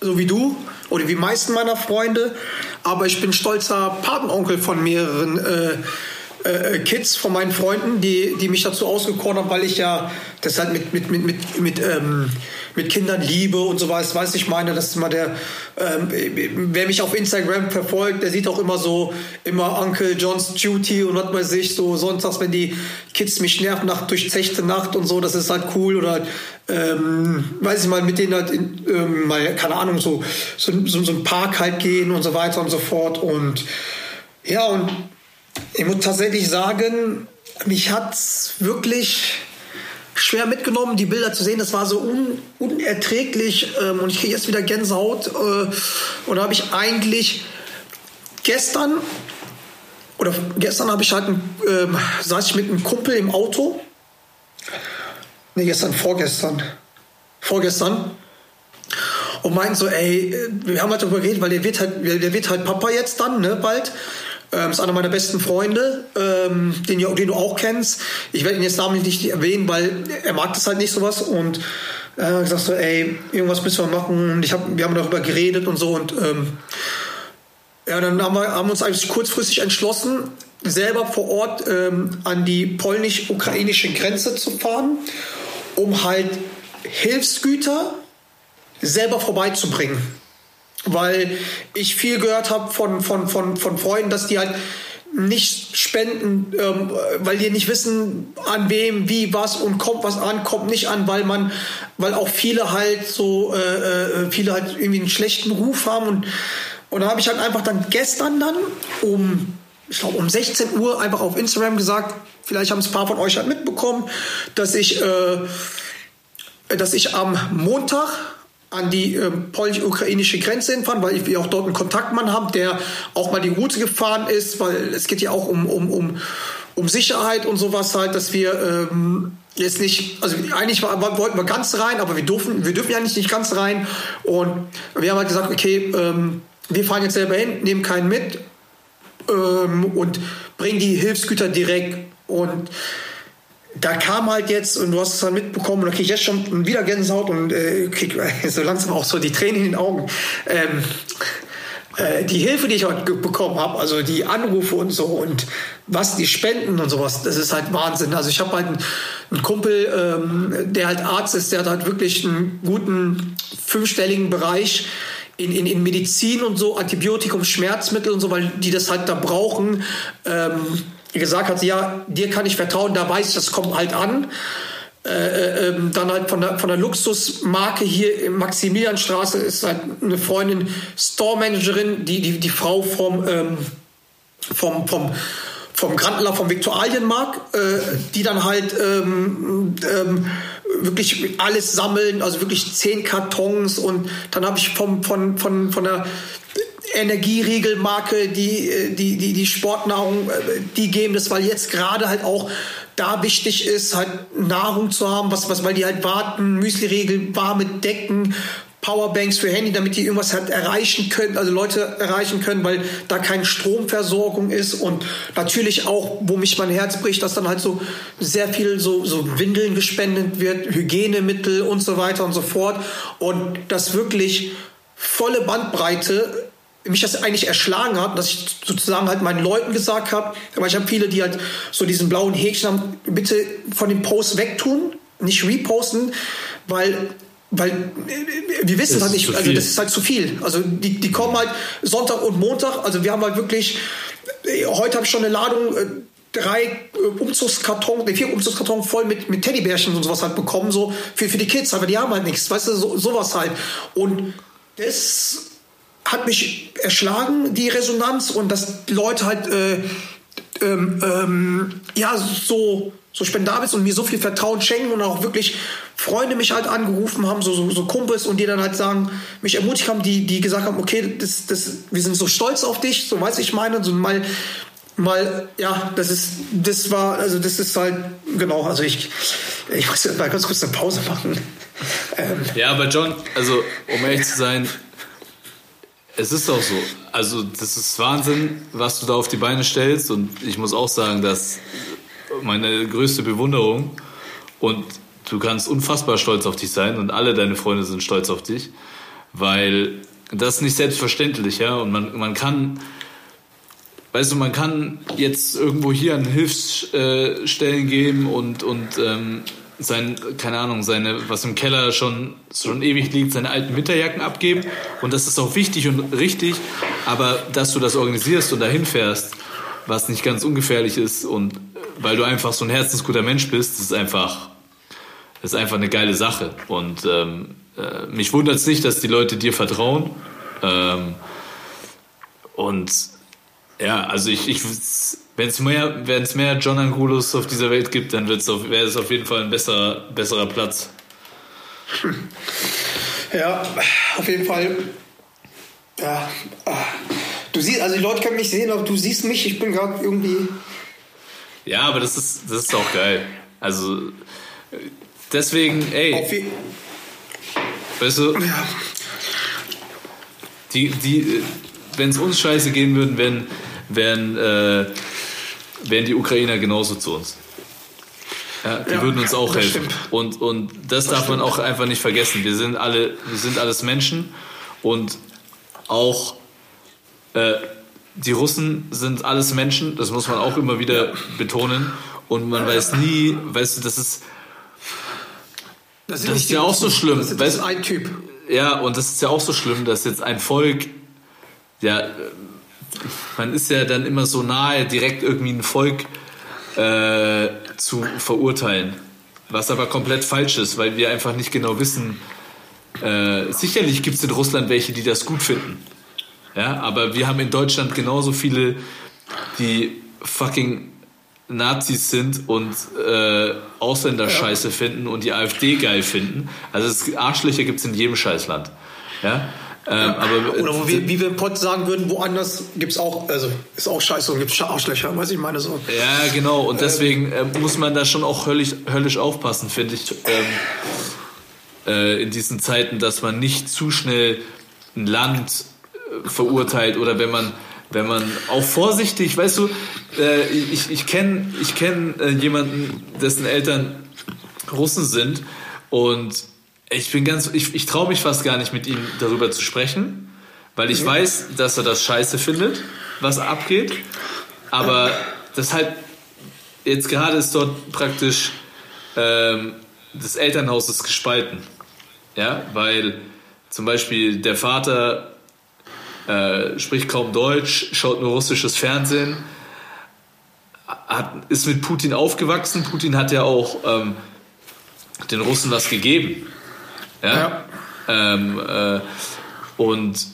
so wie du oder wie meisten meiner Freunde, aber ich bin stolzer Patenonkel von mehreren äh, äh, Kids von meinen Freunden, die, die mich dazu ausgekoren haben, weil ich ja das halt mit, mit, mit, mit, mit, ähm, mit Kindern liebe und so was, weiß ich meine, das ist immer der, ähm, wer mich auf Instagram verfolgt, der sieht auch immer so, immer Uncle John's Duty und was weiß ich, so sonntags, wenn die Kids mich nerven nach durchzechte Nacht und so, das ist halt cool oder ähm, weiß ich mal, mit denen halt in, ähm, mal, keine Ahnung, so, so, so, so einen Park halt gehen und so weiter und so fort und ja, und ich muss tatsächlich sagen, mich hat's wirklich schwer mitgenommen, die Bilder zu sehen. Das war so un, unerträglich ähm, und ich kriege jetzt wieder Gänsehaut. Äh, und da habe ich eigentlich gestern oder gestern habe ich halt ähm, saß ich mit einem Kumpel im Auto. Ne, gestern, vorgestern. Vorgestern. Und meinten so, ey, äh, wir haben halt darüber geredet, weil der wird halt, der wird halt Papa jetzt dann, ne, bald. Ähm, ist einer meiner besten Freunde, ähm, den, den du auch kennst. Ich werde ihn jetzt namentlich nicht erwähnen, weil er mag das halt nicht sowas. Und äh, gesagt so, ey, irgendwas müssen wir machen. Und ich hab, wir haben darüber geredet und so. Und ähm, ja, dann haben wir, haben uns eigentlich kurzfristig entschlossen, selber vor Ort ähm, an die polnisch-ukrainische Grenze zu fahren, um halt Hilfsgüter selber vorbeizubringen. Weil ich viel gehört habe von, von, von, von Freunden, dass die halt nicht spenden, ähm, weil die nicht wissen, an wem, wie, was und kommt was an, kommt nicht an, weil man, weil auch viele halt so, äh, äh, viele halt irgendwie einen schlechten Ruf haben. Und, und da habe ich halt einfach dann gestern dann um, ich glaube um 16 Uhr einfach auf Instagram gesagt, vielleicht haben es ein paar von euch halt mitbekommen, dass ich, äh, dass ich am Montag an die äh, polnisch-ukrainische Grenze hinfahren, weil wir auch dort einen Kontaktmann haben, der auch mal die Route gefahren ist, weil es geht ja auch um, um, um, um Sicherheit und sowas halt, dass wir ähm, jetzt nicht, also eigentlich war, wollten wir ganz rein, aber wir dürfen, wir dürfen ja nicht, nicht ganz rein und wir haben halt gesagt, okay, ähm, wir fahren jetzt selber hin, nehmen keinen mit ähm, und bringen die Hilfsgüter direkt. Und da kam halt jetzt, und du hast es dann mitbekommen, und da kriege ich jetzt schon wieder Gänsehaut und äh, krieg so langsam auch so die Tränen in den Augen. Ähm, äh, die Hilfe, die ich heute bekommen habe, also die Anrufe und so und was die Spenden und sowas, das ist halt Wahnsinn. Also ich habe halt einen, einen Kumpel, ähm, der halt Arzt ist, der hat halt wirklich einen guten fünfstelligen Bereich in, in, in Medizin und so, Antibiotikum, Schmerzmittel und so, weil die das halt da brauchen. Ähm, gesagt hat, ja, dir kann ich vertrauen, da weiß ich, das kommt halt an. Äh, ähm, dann halt von der, von der Luxusmarke hier in Maximilianstraße ist halt eine Freundin, Store-Managerin, die, die, die Frau vom, ähm, vom, vom, vom Grandler vom Viktualienmarkt, äh, die dann halt ähm, ähm, wirklich alles sammeln, also wirklich zehn Kartons und dann habe ich vom, von, von, von der Energieriegelmarke, die, die, die, die Sportnahrung, äh, die geben das, weil jetzt gerade halt auch da wichtig ist, halt Nahrung zu haben, was, was, weil die halt warten, Müsli-Riegel, warme Decken, Powerbanks für Handy, damit die irgendwas halt erreichen können, also Leute erreichen können, weil da keine Stromversorgung ist. Und natürlich auch, wo mich mein Herz bricht, dass dann halt so sehr viel so, so Windeln gespendet wird, Hygienemittel und so weiter und so fort. Und das wirklich volle Bandbreite mich das eigentlich erschlagen hat, dass ich sozusagen halt meinen Leuten gesagt habe, weil ich habe viele, die halt so diesen blauen Häkchen haben, bitte von dem Post wegtun, nicht reposten, weil weil wir wissen halt nicht, also das ist halt zu viel. Also die, die kommen halt Sonntag und Montag, also wir haben halt wirklich, äh, heute habe ich schon eine Ladung, äh, drei äh, Umzugskartons, nee, vier Umzugskartons voll mit, mit Teddybärchen und sowas halt bekommen, so für, für die Kids, aber die haben halt nichts, weißt du, so, sowas halt. Und das hat mich erschlagen, die Resonanz und dass Leute halt äh, ähm, ähm, ja so so spendabel und mir so viel Vertrauen schenken und auch wirklich Freunde mich halt angerufen haben, so, so, so Kumpels und die dann halt sagen, mich ermutigt haben, die, die gesagt haben, okay, das, das, wir sind so stolz auf dich, so weiß ich meine, so mal, mal, ja, das ist, das war, also das ist halt, genau, also ich, ich muss jetzt mal ganz kurz eine Pause machen. Ähm, Ja, aber John, also um ehrlich zu sein, es ist auch so. Also das ist Wahnsinn, was du da auf die Beine stellst und ich muss auch sagen, dass meine größte Bewunderung und du kannst unfassbar stolz auf dich sein und alle deine Freunde sind stolz auf dich, weil das ist nicht selbstverständlich, ja, und man, man kann weißt du, man kann jetzt irgendwo hier an Hilfsstellen geben und, und ähm, sein, keine Ahnung, seine, was im Keller schon, schon ewig liegt, seine alten Winterjacken abgeben. Und das ist auch wichtig und richtig, aber dass du das organisierst und dahin fährst, was nicht ganz ungefährlich ist und weil du einfach so ein herzensguter Mensch bist, ist einfach, ist einfach eine geile Sache. Und ähm, äh, mich wundert es nicht, dass die Leute dir vertrauen. Ähm, und ja, also ich, ich wenn es mehr, wenn mehr John Angulos auf dieser Welt gibt, dann wäre es auf jeden Fall ein besserer, besserer Platz. Ja, auf jeden Fall. Ja. ah. Du siehst, also die Leute können mich sehen, aber du siehst mich, ich bin gerade irgendwie. Ja, aber das ist, das ist auch geil. Also deswegen, ey, Auf weißt du, ja. die, die, wenn es uns scheiße gehen würden, wären, wären, äh, wären die Ukrainer genauso zu uns. Ja, die Ja, würden uns auch das helfen. stimmt. Und, und das, darf man auch einfach nicht vergessen. Wir sind alle, wir sind alles Menschen und auch äh, die Russen sind alles Menschen. Das muss man auch immer wieder betonen. Und man weiß nie, weißt du, das ist Das, Das ist ja auch so schlimm, Das ist, das ist ein Typ. Ja, und das ist ja auch so schlimm, dass jetzt ein Volk, ja, man ist ja dann immer so nahe, direkt irgendwie ein Volk äh, zu verurteilen. Was aber komplett falsch ist, weil wir einfach nicht genau wissen. Äh, sicherlich gibt es in Russland welche, die das gut finden. Ja, aber wir haben in Deutschland genauso viele, die fucking Nazis sind und äh, Ausländer scheiße finden und die AfD geil finden. Also Arschlöcher gibt es in jedem Scheißland. Ja? Ähm, aber Oder wo wir, wie wir im Pott sagen würden, woanders gibt es auch, also ist auch scheiße und gibt es Arschlöcher, weiß ich meine so. Ja, genau. Und deswegen äh, muss man da schon auch höllisch, höllisch aufpassen, finde ich, ähm, äh, in diesen Zeiten, dass man nicht zu schnell ein Land äh, verurteilt oder wenn man wenn man auch vorsichtig, weißt du, äh, ich, ich kenne ich kenn, äh, jemanden, dessen Eltern Russen sind und ich bin ganz, ich, ich traue mich fast gar nicht mit ihm darüber zu sprechen, weil ich weiß, dass er das scheiße findet, was abgeht. Aber das halt, jetzt gerade ist dort praktisch ähm, das Elternhaus ist gespalten. Ja, weil zum Beispiel der Vater äh, spricht kaum Deutsch, schaut nur russisches Fernsehen, hat, ist mit Putin aufgewachsen. Putin hat ja auch ähm, den Russen was gegeben. Ja. Ja. Ähm, äh, und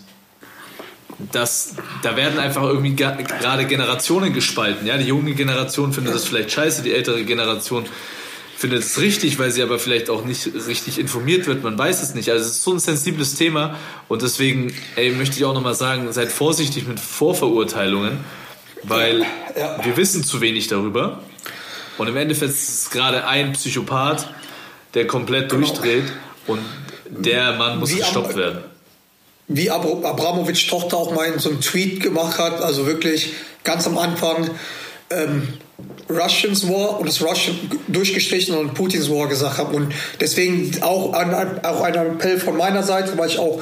das, da werden einfach irgendwie gerade Generationen gespalten. Ja, die junge Generation findet das vielleicht scheiße, die ältere Generation findet es richtig, weil sie aber vielleicht auch nicht richtig informiert wird. Man weiß es nicht. Also es ist so ein sensibles Thema und deswegen ey, möchte ich auch nochmal sagen, seid vorsichtig mit Vorverurteilungen, weil Ja. wir wissen zu wenig darüber. Und im Endeffekt ist es gerade ein Psychopath, der komplett durchdreht und der Mann muss Wie gestoppt werden. wie Abra- Abramovic Tochter auch mal in so einem Tweet gemacht hat, also wirklich ganz am Anfang ähm, Russians War und das Russian durchgestrichen und Putins War gesagt habe. Und deswegen auch, ein, auch ein Appell von meiner Seite, weil ich auch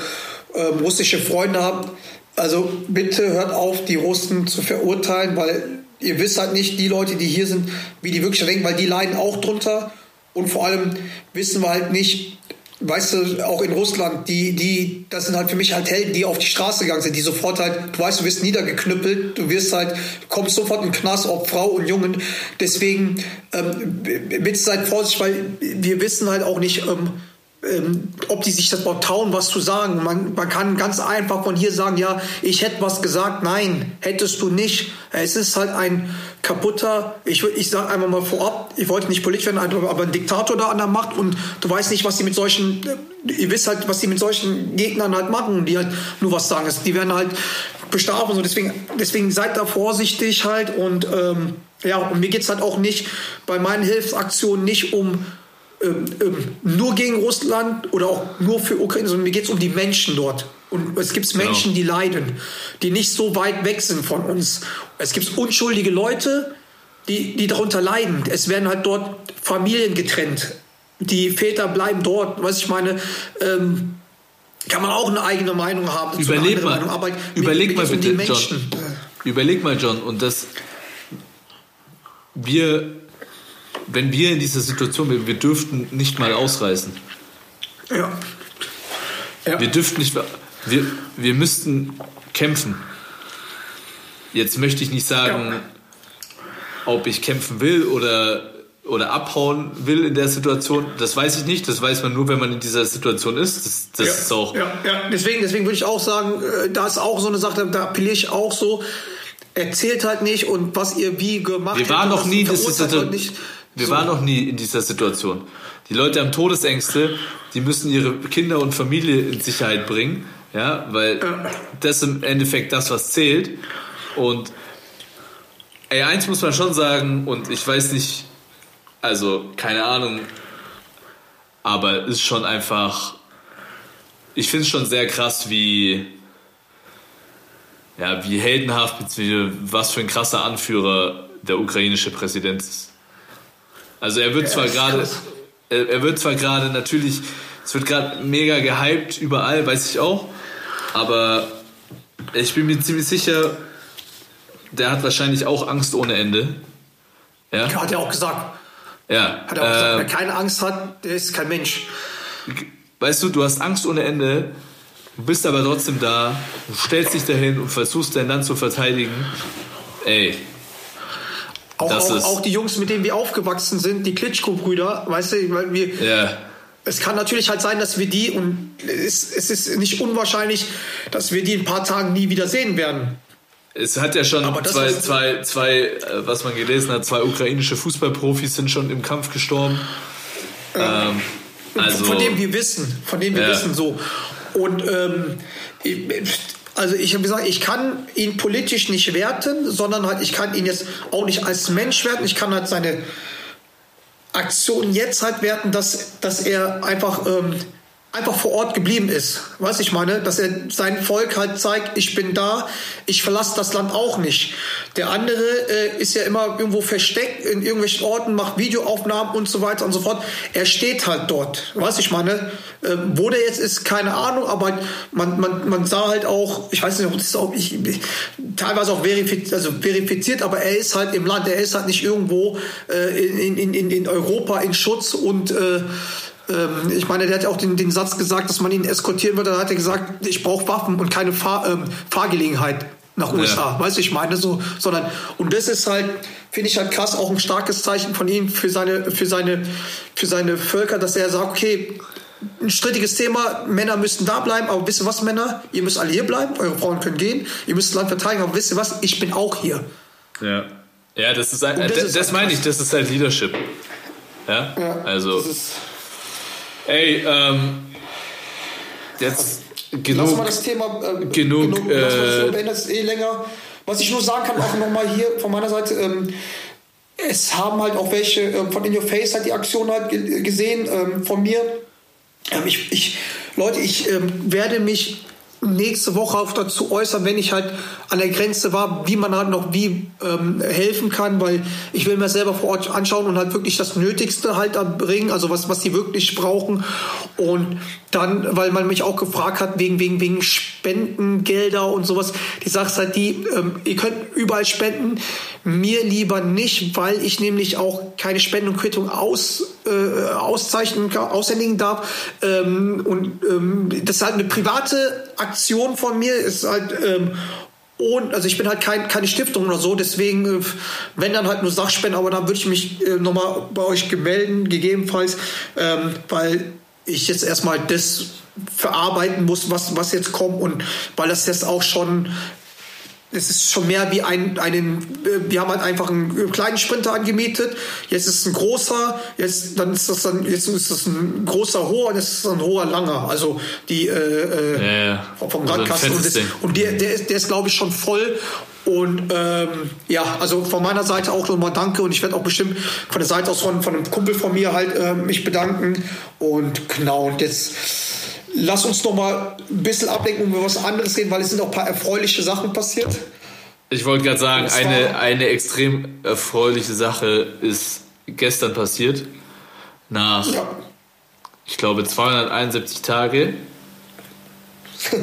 ähm, russische Freunde habe. Also bitte hört auf, die Russen zu verurteilen, weil ihr wisst halt nicht, die Leute, die hier sind, wie die wirklich denken, weil die leiden auch drunter. Und vor allem wissen wir halt nicht, weißt du, auch in Russland, die, die, das sind halt für mich halt Helden, die auf die Straße gegangen sind, die sofort halt, du weißt, du wirst niedergeknüppelt, du wirst halt, kommst sofort in den Knast, ob Frau und Jungen. Deswegen, ähm, bitte seid vorsichtig, weil wir wissen halt auch nicht, ähm, ähm, ob die sich das überhaupt trauen, was zu sagen. Man, man kann ganz einfach von hier sagen, ja, ich hätte was gesagt. Nein, hättest du nicht. Es ist halt ein kaputter, ich, ich sage einmal mal vorab, ich wollte nicht politisch werden, aber ein Diktator da an der Macht und du weißt nicht, was die mit solchen, äh, ihr wisst halt, was die mit solchen Gegnern halt machen, die halt nur was sagen. Die werden halt bestraft und so. Deswegen, deswegen seid da vorsichtig halt und ähm, ja, und mir geht's halt auch nicht bei meinen Hilfsaktionen nicht um ähm, ähm, nur gegen Russland oder auch nur für Ukraine, sondern mir geht es um die Menschen dort. Und es gibt Menschen, die leiden, die nicht so weit weg sind von uns. Es gibt unschuldige Leute, die, die darunter leiden. Es werden halt dort Familien getrennt. Die Väter bleiben dort. Was ich meine, ähm, kann man auch eine eigene Meinung haben. Überleg mal, Meinung. Überleg mir mal bitte, die John. Menschen. Überleg mal, John, und das, wir, wenn wir in dieser Situation wären, wir dürften nicht mal ausreißen. Ja. Ja. Wir dürften nicht, wir, wir müssten kämpfen. Jetzt möchte ich nicht sagen, Ja. ob ich kämpfen will oder, oder abhauen will in der Situation. Das weiß ich nicht. Das weiß man nur, wenn man in dieser Situation ist. Das, das ja, ist auch. Ja, ja. Deswegen, deswegen würde ich auch sagen, äh, da ist auch so eine Sache, da appelliere ich auch so. Erzählt halt nicht und was ihr wie gemacht Wir waren hättet, noch nie in das dieser verurteilt Situation. halt nicht. Wir So. waren noch nie in dieser Situation. Die Leute haben Todesängste, die müssen ihre Kinder und Familie in Sicherheit bringen, ja, weil das im Endeffekt das, was zählt. Und ey, eins muss man schon sagen, und ich weiß nicht, also keine Ahnung, aber ist schon einfach, ich finde es schon sehr krass, wie ja, wie heldenhaft, was für ein krasser Anführer der ukrainische Präsident ist. Also er wird zwar ist gerade, er, wird zwar gerade natürlich, es wird gerade mega gehypt überall, weiß ich auch, aber ich bin mir ziemlich sicher, der hat wahrscheinlich auch Angst ohne Ende. Ja, Hat er auch gesagt. ja. Hat er auch gesagt, Ähm, wer keine Angst hat, der ist kein Mensch. weißt du, du hast Angst ohne Ende, bist aber trotzdem da, du stellst dich dahin und versuchst dein Land zu verteidigen. Ey, Auch, Das auch, ist- auch die Jungs, mit denen wir aufgewachsen sind, die Klitschko-Brüder, weißt du, weil wir, ja. es kann natürlich halt sein, dass wir die, und es, es ist nicht unwahrscheinlich, dass wir die in ein paar Tagen nie wieder sehen werden. Es hat ja schon zwei, was- zwei, zwei, äh, was man gelesen hat, zwei ukrainische Fußballprofis sind schon im Kampf gestorben. Ähm, also, von dem wir wissen, von dem wir Ja. wissen so. Und ähm, also ich habe gesagt, ich kann ihn politisch nicht werten, sondern halt ich kann ihn jetzt auch nicht als Mensch werten. Ich kann halt seine Aktion jetzt halt werten, dass, dass er einfach ähm, einfach vor Ort geblieben ist. Weißt ich meine, dass er sein Volk halt zeigt, ich bin da, ich verlasse das Land auch nicht. Der andere äh, ist ja immer irgendwo versteckt in irgendwelchen Orten, macht Videoaufnahmen und so weiter und so fort. Er steht halt dort. Weißt ich meine, äh, wo der jetzt ist, keine Ahnung, aber man, man, man sah halt auch, ich weiß nicht, ob das auch ich, teilweise auch verifiziert, also verifiziert, aber er ist halt im Land, er ist halt nicht irgendwo äh, in, in, in, in Europa in Schutz und äh, ähm, ich meine, der hat ja auch den, den Satz gesagt, dass man ihn eskortieren würde. Da hat er gesagt, ich brauche Waffen und keine Fahr, ähm, Fahrgelegenheit nach USA. Ja. Weißt du, ich meine so, sondern und das ist halt, finde ich halt krass, auch ein starkes Zeichen von ihm für seine, für seine, für seine Völker, dass er sagt, okay, ein strittiges Thema, Männer müssen da bleiben, aber wisst ihr was, Männer? Ihr müsst alle hier bleiben, eure Frauen können gehen, ihr müsst das Land verteidigen, aber wisst ihr was? Ich bin auch hier. Ja. Ja, das ist, ein, das, das, ist das halt meine ich, das ist halt Leadership. Ja, ja also. Ey, ähm, jetzt genug. Lass mal das Thema. Äh, genug. genug äh, das eh länger. Was ich nur sagen kann, auch nochmal hier von meiner Seite. Ähm, es haben halt auch welche ähm, von In Your Face halt die Aktion halt gesehen ähm, von mir. Ähm, ich, ich, Leute, ich ähm, werde mich nächste Woche auch dazu äußern, wenn ich halt an der Grenze war, wie man halt noch wie ähm, helfen kann, weil ich will mir selber vor Ort anschauen und halt wirklich das Nötigste halt bringen, also was, was die wirklich brauchen. Und dann, weil man mich auch gefragt hat, wegen, wegen, wegen Spendengelder und sowas, die Sache ist halt die, ähm, ihr könnt überall spenden, mir lieber nicht, weil ich nämlich auch keine Spendenquittung aus, äh, auszeichnen, aushändigen darf. Ähm, und ähm, das ist halt eine private Aktion von mir, ist halt ähm, und, also ich bin halt kein, keine Stiftung oder so, deswegen, äh, wenn dann halt nur Sachspenden, aber dann würde ich mich äh, nochmal bei euch gemelden, gegebenenfalls, ähm, weil ich jetzt erstmal das verarbeiten muss, was, was jetzt kommt und weil das jetzt auch schon es ist schon mehr wie ein, einen, äh, wir haben halt einfach einen kleinen Sprinter angemietet, jetzt ist es ein großer, jetzt, dann ist das dann, jetzt ist das ein großer hoher und jetzt ist es ein hoher langer, also die, äh, äh ja, ja. vom Radkasten also und, und der, der ist, der ist glaube ich schon voll und ähm, ja, also von meiner Seite auch nochmal danke und ich werde auch bestimmt von der Seite aus von, von einem Kumpel von mir halt äh, mich bedanken und genau und jetzt Lass uns noch mal ein bisschen ablenken und über was anderes reden, weil es sind auch ein paar erfreuliche Sachen passiert. Ich wollte gerade sagen, eine, eine extrem erfreuliche Sache ist gestern passiert. Nach, ja. ich glaube, 271 Tage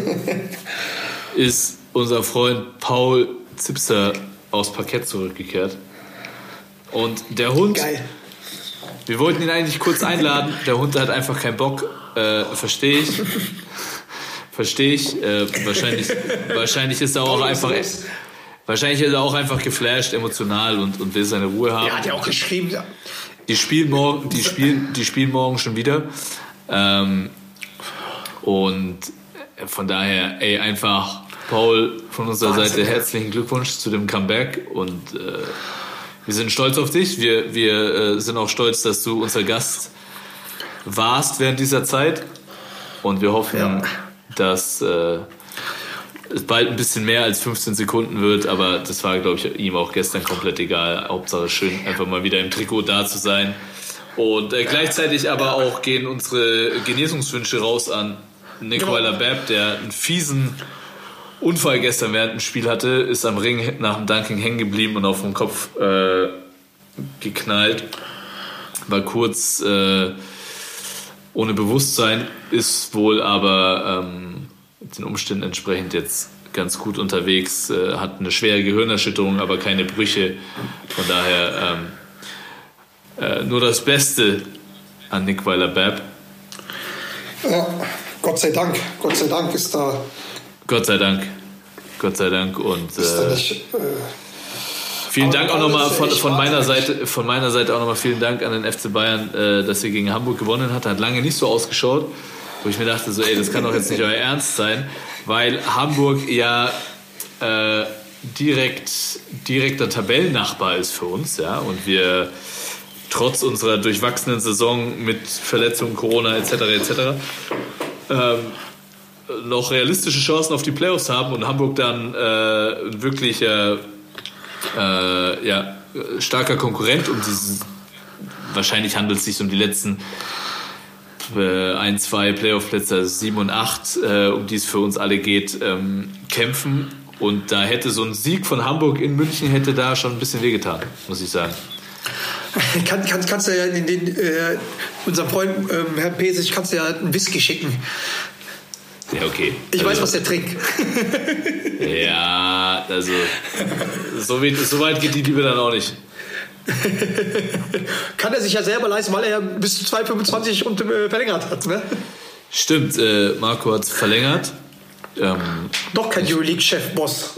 ist unser Freund Paul Zipser aus Parkett zurückgekehrt. Und der Hund, Geil. wir wollten ihn eigentlich kurz einladen, der Hund hat einfach keinen Bock äh, Verstehe ich. Verstehe ich. Äh, wahrscheinlich, wahrscheinlich ist er auch einfach. Wahrscheinlich ist er auch einfach geflasht, emotional und, und will seine Ruhe haben. Er hat ja auch geschrieben. Die spielen morgen, die spielen, die spielen morgen schon wieder. Ähm, und von daher, ey, einfach Paul von unserer Wahnsinn. Seite herzlichen Glückwunsch zu dem Comeback und äh, wir sind stolz auf dich. Wir, wir äh, sind auch stolz, dass du unser Gast warst während dieser Zeit. Und wir hoffen, ja. dass äh, es bald ein bisschen mehr als 15 Sekunden wird, aber das war, glaube ich, ihm auch gestern komplett egal. Hauptsache schön, einfach mal wieder im Trikot da zu sein. Und äh, gleichzeitig aber auch gehen unsere Genesungswünsche raus an Nicola genau. Babb, der einen fiesen Unfall gestern während dem Spiel hatte, ist am Ring nach dem Dunking hängen geblieben und auf den Kopf äh, geknallt. War kurz äh, ohne Bewusstsein, ist wohl aber ähm, den Umständen entsprechend jetzt ganz gut unterwegs, äh, hat eine schwere Gehirnerschütterung, aber keine Brüche. Von daher ähm, äh, nur das Beste an Nick Weiler-Babb. Ja, Gott sei Dank, Gott sei Dank ist da. Gott sei Dank, Gott sei Dank und. Äh, äh, Vielen Dank auch nochmal von, von meiner Seite, von meiner Seite auch nochmal vielen Dank an den FC Bayern, äh, dass ihr gegen Hamburg gewonnen hat. Hat lange nicht so ausgeschaut, wo ich mir dachte so, ey, das kann doch jetzt nicht euer Ernst sein, weil Hamburg ja äh, direkt direkter Tabellennachbar ist für uns, ja, und wir trotz unserer durchwachsenen Saison mit Verletzungen, Corona etc. etc. Ähm, noch realistische Chancen auf die Playoffs haben und Hamburg dann äh, wirklich äh, äh, ja, starker Konkurrent um dieses, wahrscheinlich handelt es sich um die letzten äh, ein, zwei Playoff-Plätze, also sieben und acht, äh, um die es für uns alle geht, ähm, kämpfen. Und da hätte so ein Sieg von Hamburg in München hätte da schon ein bisschen wehgetan, muss ich sagen. Kann, kann, kannst du ja in den, äh, unserem Freund ähm, Herrn Pesich kannst du ja einen Whisky schicken. Ja, okay. Ich also, weiß, was der trinkt. Ja, also so weit, so weit geht die Liebe dann auch nicht. Kann er sich ja selber leisten, weil er ja bis zu 2,25 und äh, verlängert hat. Ne? Stimmt, äh, Marco hat verlängert. Ähm, Doch kein Euroleague-Chef-Boss.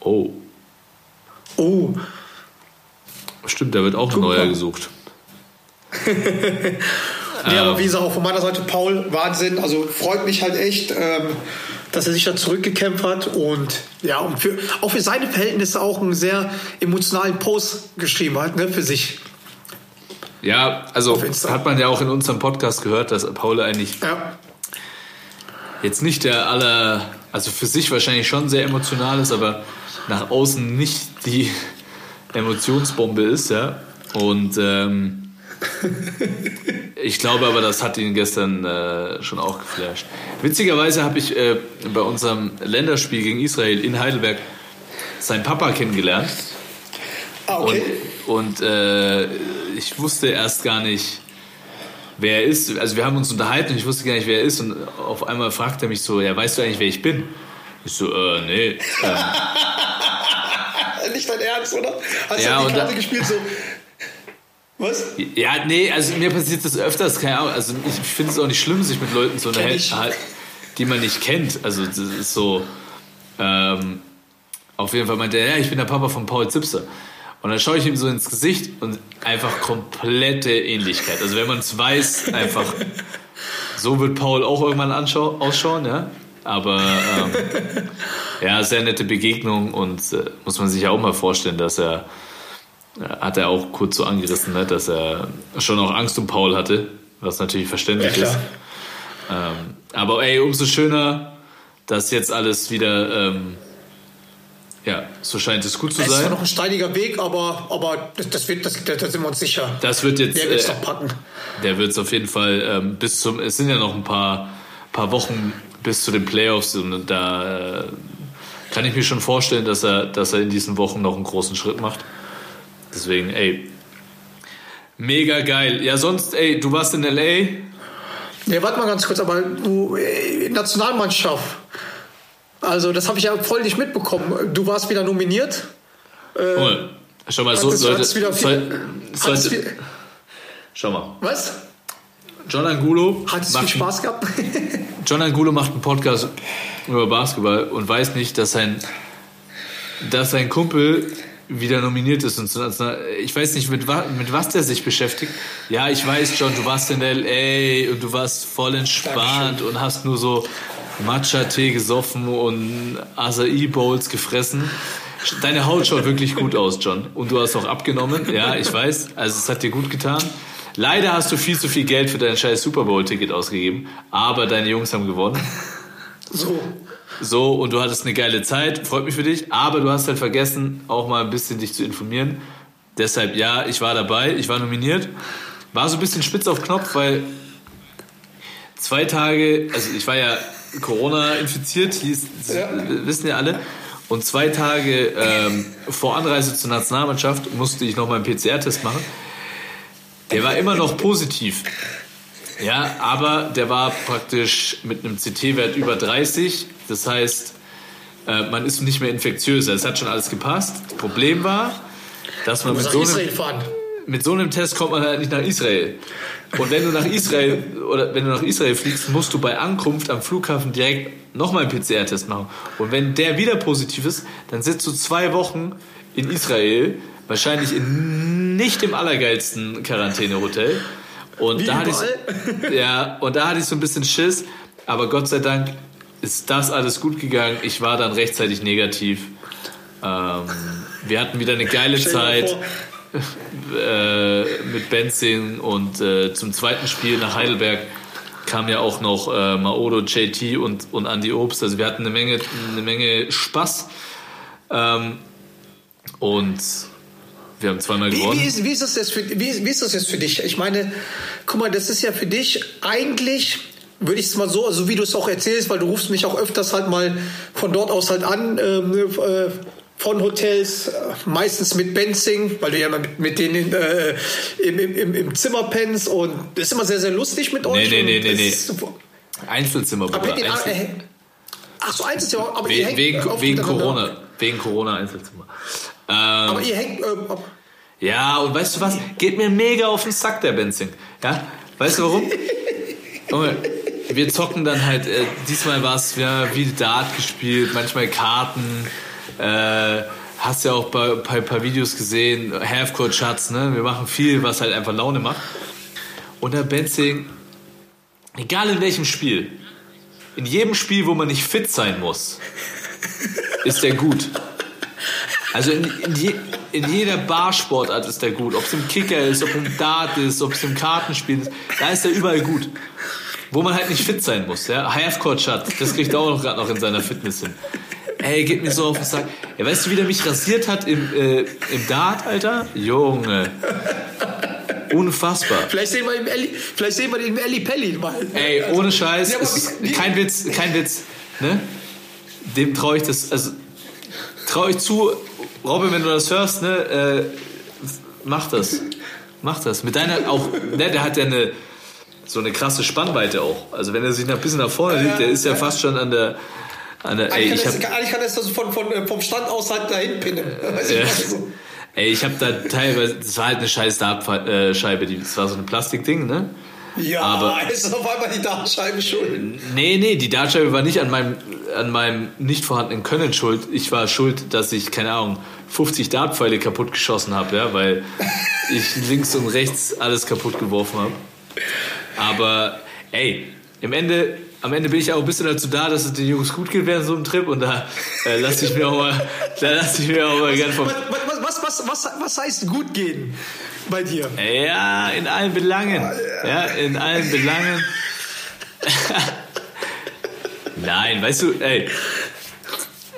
oh, Oh, stimmt, da wird auch ein neuer mal. gesucht. nee, aber wie gesagt, auch von meiner Seite Paul, Wahnsinn. Also freut mich halt echt, ähm, dass er sich da zurückgekämpft hat und ja, und für, auch für seine Verhältnisse auch einen sehr emotionalen Post geschrieben hat, ne, für sich. Ja, also hat man ja auch in unserem Podcast gehört, dass Paul eigentlich Ja. jetzt nicht der aller, also für sich wahrscheinlich schon sehr emotional ist, aber nach außen nicht die Emotionsbombe ist, ja. Und ähm, ich glaube aber, das hat ihn gestern äh, schon auch geflasht. Witzigerweise habe ich äh, bei unserem Länderspiel gegen Israel in Heidelberg seinen Papa kennengelernt. Ah, okay. Und, und äh, ich wusste erst gar nicht, wer er ist. Also wir haben uns unterhalten und ich wusste gar nicht, wer er ist. Und auf einmal fragt er mich so, ja, weißt du eigentlich, wer ich bin? Ich so, äh, nee. Ähm, Nicht dein Ernst, oder? Hast Ja, du und die Karte da- gespielt so. Was? ja, nee, also mir passiert das öfters, keine Ahnung. Also ich finde es auch nicht schlimm, sich mit Leuten zu unterhalten, halt, die man nicht kennt. Also das ist so, ähm, auf jeden Fall meinte er, ja, ich bin der Papa von Paul Zipser. Und dann schaue ich ihm so ins Gesicht und einfach komplette Ähnlichkeit. Also wenn man es weiß, einfach so wird Paul auch irgendwann ausschauen, ja. Aber ähm, ja, sehr nette Begegnung und äh, muss man sich ja auch mal vorstellen, dass er hat er auch kurz so angerissen, ne, dass er schon auch Angst um Paul hatte, was natürlich verständlich Ja, ist. Ähm, aber ey, umso schöner, dass jetzt alles wieder, ähm, ja, so scheint es gut zu Es ist zwar sein. noch ein steiniger Weg, aber, aber das, wird, das, da sind wir uns sicher. Das wird jetzt, Der wird es äh, packen. der wird es auf jeden Fall ähm, bis zum, es sind ja noch ein paar, paar Wochen bis zu den Playoffs und da äh, kann ich mir schon vorstellen, dass er, dass er in diesen Wochen noch einen großen Schritt macht. Deswegen, ey, mega geil. Ja, sonst, ey, du warst in L.A., Nee, warte mal ganz kurz, aber du, äh, Nationalmannschaft. Also, das habe ich ja voll nicht mitbekommen. Du warst wieder nominiert. Guck mal, schau mal, so hattest wieder viel- soll, sollte, viel, schau mal, was? John Angulo, Hattest viel macht, Spaß gehabt? John Angulo macht einen Podcast über Basketball und weiß nicht, dass sein, dass sein Kumpel wieder nominiert ist. Und so, also, ich weiß nicht, mit, wa- mit was der sich beschäftigt. Ja, ich weiß, John, du warst in L.A. und du warst voll entspannt und hast nur so Matcha-Tee gesoffen und Acai-Bowls gefressen. Deine Haut schaut wirklich gut aus, John. Und du hast auch abgenommen. Ja, ich weiß. Also es hat dir gut getan. Leider hast du viel zu viel Geld für dein scheiß Super Bowl-Ticket ausgegeben. Aber deine Jungs haben gewonnen. So. So, und du hattest eine geile Zeit, freut mich für dich, aber du hast halt vergessen, auch mal ein bisschen dich zu informieren. Deshalb, ja, ich war dabei, ich war nominiert. War so ein bisschen spitz auf Knopf, weil zwei Tage, also ich war ja Corona infiziert, hieß, Ja. wissen ja alle. Und zwei Tage ähm, vor Anreise zur Nationalmannschaft musste ich noch mal einen PCR-Test machen. Der war immer noch positiv. Ja, aber der war praktisch mit einem CT-Wert über 30. Das heißt, äh, man ist nicht mehr infektiös. Es hat schon alles gepasst. Das Problem war, dass man mit so, einem, mit so einem Test kommt man halt nicht nach Israel. Und wenn du nach Israel oder wenn du nach Israel fliegst, musst du bei Ankunft am Flughafen direkt nochmal einen PCR-Test machen. Und wenn der wieder positiv ist, dann sitzt du zwei Wochen in Israel, wahrscheinlich in nicht im allergeilsten Quarantänehotel. Und Wie da hatte ich, ja, und da hatte ich so ein bisschen Schiss, aber Gott sei Dank ist das alles gut gegangen. Ich war dann rechtzeitig negativ. Ähm, wir hatten wieder eine geile Zeit äh, mit Benzing und äh, zum zweiten Spiel nach Heidelberg kam ja auch noch äh, Maodo, JT und, und Andy Obst. Also wir hatten eine Menge, eine Menge Spaß. Ähm, und Wir haben zweimal Wie, gewonnen. wie, ist, wie, ist das jetzt für, wie, wie ist das jetzt für dich? Ich meine, guck mal, das ist ja für dich eigentlich, würde ich es mal so, also wie du es auch erzählst, weil du rufst mich auch öfters halt mal von dort aus halt an, ähm, äh, von Hotels, äh, meistens mit Benzing, weil du ja immer mit, mit denen äh, im, im, im, im Zimmer pennst und das ist immer sehr, sehr lustig mit euch. nee, nee, nee, nee. super. Einzelzimmer, Bruder. Einzel äh, ach so, ja, aber ihr We hängt wegen, wegen. Corona. Wegen Corona Einzelzimmer. Ähm, Aber ihr hängt, ähm, Ja, und weißt du was? Geht mir mega auf den Sack, der Benzing. Ja? Weißt du warum? Junge, wir zocken dann halt, äh, diesmal war es ja wie Dart gespielt, manchmal Karten. Äh, hast ja auch bei, ein paar Videos gesehen, Halfcourt-Shots, ne? Wir machen viel, was halt einfach Laune macht. Und der Benzing, egal in welchem Spiel, in jedem Spiel, wo man nicht fit sein muss, ist der gut. Also in, in, je, in jeder Barsportart ist der gut. Ob es im Kicker ist, ob im Dart ist, ob es im Kartenspiel ist, da ist er überall gut. Wo man halt nicht fit sein muss. Ja? Halfcourt-Shot, das kriegt er auch noch gerade noch in seiner Fitness hin. Ey, geht mir so auf den Sack. Ja, weißt du, wie der mich rasiert hat im, äh, im Dart, Alter? Junge. Unfassbar. vielleicht sehen wir im Elli, vielleicht sehen wir den im Elli Pelli mal. Ey, ohne Scheiß, Ja, wie- kein Witz, kein Witz. Ne? Dem traue ich das, also traue ich zu, Robin, wenn du das hörst, ne, äh, mach das. Mach das. Mit deiner auch, ne, der hat ja eine so eine krasse Spannweite auch. Also wenn er sich noch ein bisschen nach vorne legt, der ist ja fast schon an der an der ey, ich kann, hab, das, eigentlich kann das von, von, äh, vom Stand aus halt dahin pinnen. Ich so. Ey, ich habe da teilweise, das war halt eine scheiß Dartscheibe, die, das war so ein Plastikding, ne? Ja, Aber- ist auf einmal die Dartscheibe schuld. Nee, nee, die Dartscheibe war nicht an meinem, an meinem nicht vorhandenen Können schuld. Ich war schuld, dass ich, keine Ahnung, 50 Dartpfeile kaputt geschossen habe, ja, weil ich links und rechts alles kaputt geworfen habe. Aber, ey, im Ende, am Ende bin ich auch ein bisschen dazu da, dass es den Jungs gut geht während so einem Trip und da äh, lasse ich mir auch mal, da lasse ich mir auch mal gern vom, Was, was, was, was, was, heißt gut gehen bei dir? Ja, in allen Belangen. Ja, in allen Belangen. Nein, weißt du, ey.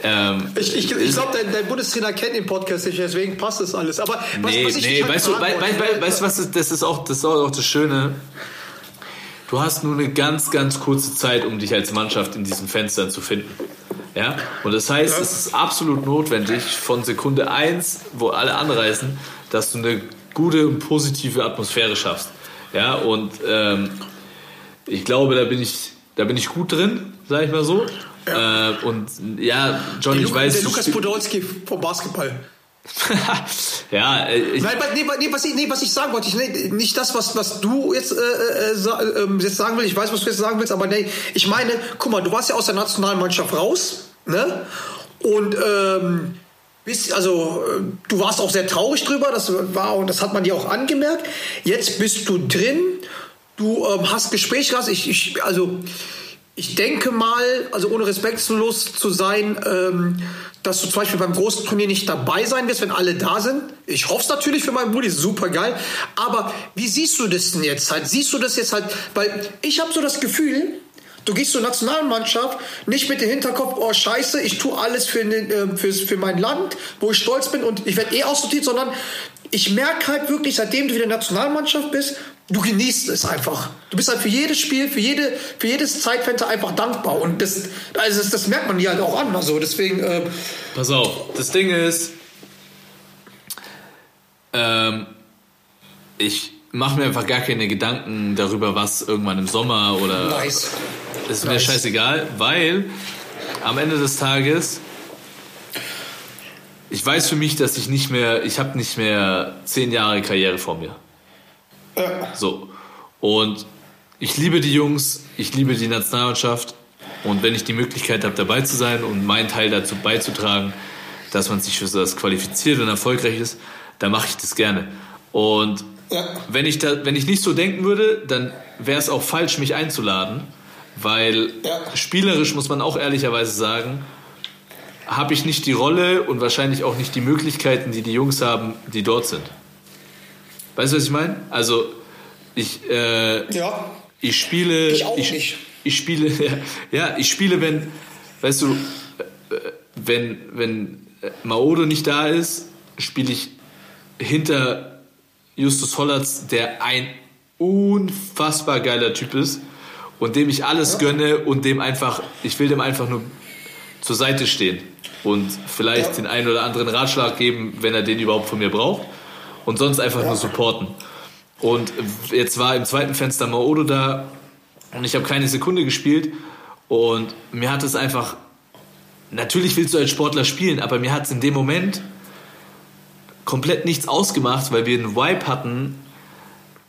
Ähm, Ich, ich, ich glaube, dein, dein Bundestrainer kennt den Podcast nicht, deswegen passt das alles. Aber was, nee, was ich nee, halt weißt du, fragen wei- wei- wollte- wei- weißt du, was ist, das ist auch, das ist auch das Schöne. Du hast nur eine ganz, ganz kurze Zeit, um dich als Mannschaft in diesen Fenstern zu finden. Ja? Und das heißt, es ist absolut notwendig, von Sekunde 1, wo alle anreisen, dass du eine gute und positive Atmosphäre schaffst. Ja, und ähm, ich glaube, da bin ich, da bin ich gut drin, sag ich mal so. Äh, und ja, John, der, ich weiß. der Lukas Podolski vom Basketball. ja, äh, ich, Nein, nee, nee, was, ich, nee, was ich sagen wollte, ich, nicht das, was, was du jetzt, äh, äh, ähm, jetzt sagen willst, ich weiß, was du jetzt sagen willst, aber nee, ich meine, guck mal, du warst ja aus der Nationalmannschaft raus, ne? Und ähm, bist, also, äh, du warst auch sehr traurig drüber, das war und das hat man dir auch angemerkt. Jetzt bist du drin, du ähm, hast Gespräche gehabt, ich, ich, also, ich denke mal, also ohne respektlos zu sein, ähm, dass du zum Beispiel beim großen Turnier nicht dabei sein wirst, wenn alle da sind. Ich hoffe es natürlich für meinen Brudi, super geil. Aber wie siehst du das denn jetzt halt? Siehst du das jetzt halt? Weil ich habe so das Gefühl, du gehst zur Nationalmannschaft nicht mit dem Hinterkopf, oh Scheiße, ich tue alles für, den, äh, für, für mein Land, wo ich stolz bin und ich werde eh aussortiert, sondern ich merke halt wirklich, seitdem du wieder in der Nationalmannschaft bist, du genießt es einfach. Du bist halt für jedes Spiel, für, jede, für jedes Zeitfenster einfach dankbar. Und das, also das, das merkt man dir halt auch an. Also deswegen, äh, Pass auf, das Ding ist, ähm, ich mache mir einfach gar keine Gedanken darüber, was irgendwann im Sommer oder. nice. Ist mir Nice. scheißegal, weil am Ende des Tages ich weiß für mich, dass ich nicht mehr, ich habe nicht mehr zehn Jahre Karriere vor mir. Ja. So. Und ich liebe die Jungs, ich liebe die Nationalmannschaft. Und wenn ich die Möglichkeit habe, dabei zu sein und meinen Teil dazu beizutragen, dass man sich für das qualifiziert und erfolgreich ist, dann mache ich das gerne. Und Ja. wenn, ich da, wenn ich nicht so denken würde, dann wäre es auch falsch, mich einzuladen. Weil Ja. spielerisch muss man auch ehrlicherweise sagen, habe ich nicht die Rolle und wahrscheinlich auch nicht die Möglichkeiten, die die Jungs haben, die dort sind. Weißt du, was ich meine? Also, ich, äh, ja. ich spiele. Ich auch ich, nicht. Ich spiele, ja, ich spiele, wenn, weißt du, äh, wenn, wenn äh, Maodo nicht da ist, spiele ich hinter Justus Hollatz, der ein unfassbar geiler Typ ist und dem ich alles gönne und dem einfach, ich will dem einfach nur zur Seite stehen und vielleicht Ja. den einen oder anderen Ratschlag geben, wenn er den überhaupt von mir braucht und sonst einfach nur supporten. Und jetzt war im zweiten Fenster Maodo da und ich habe keine Sekunde gespielt und mir hat es einfach, natürlich willst du als Sportler spielen, aber mir hat es in dem Moment komplett nichts ausgemacht, weil wir einen Vibe hatten.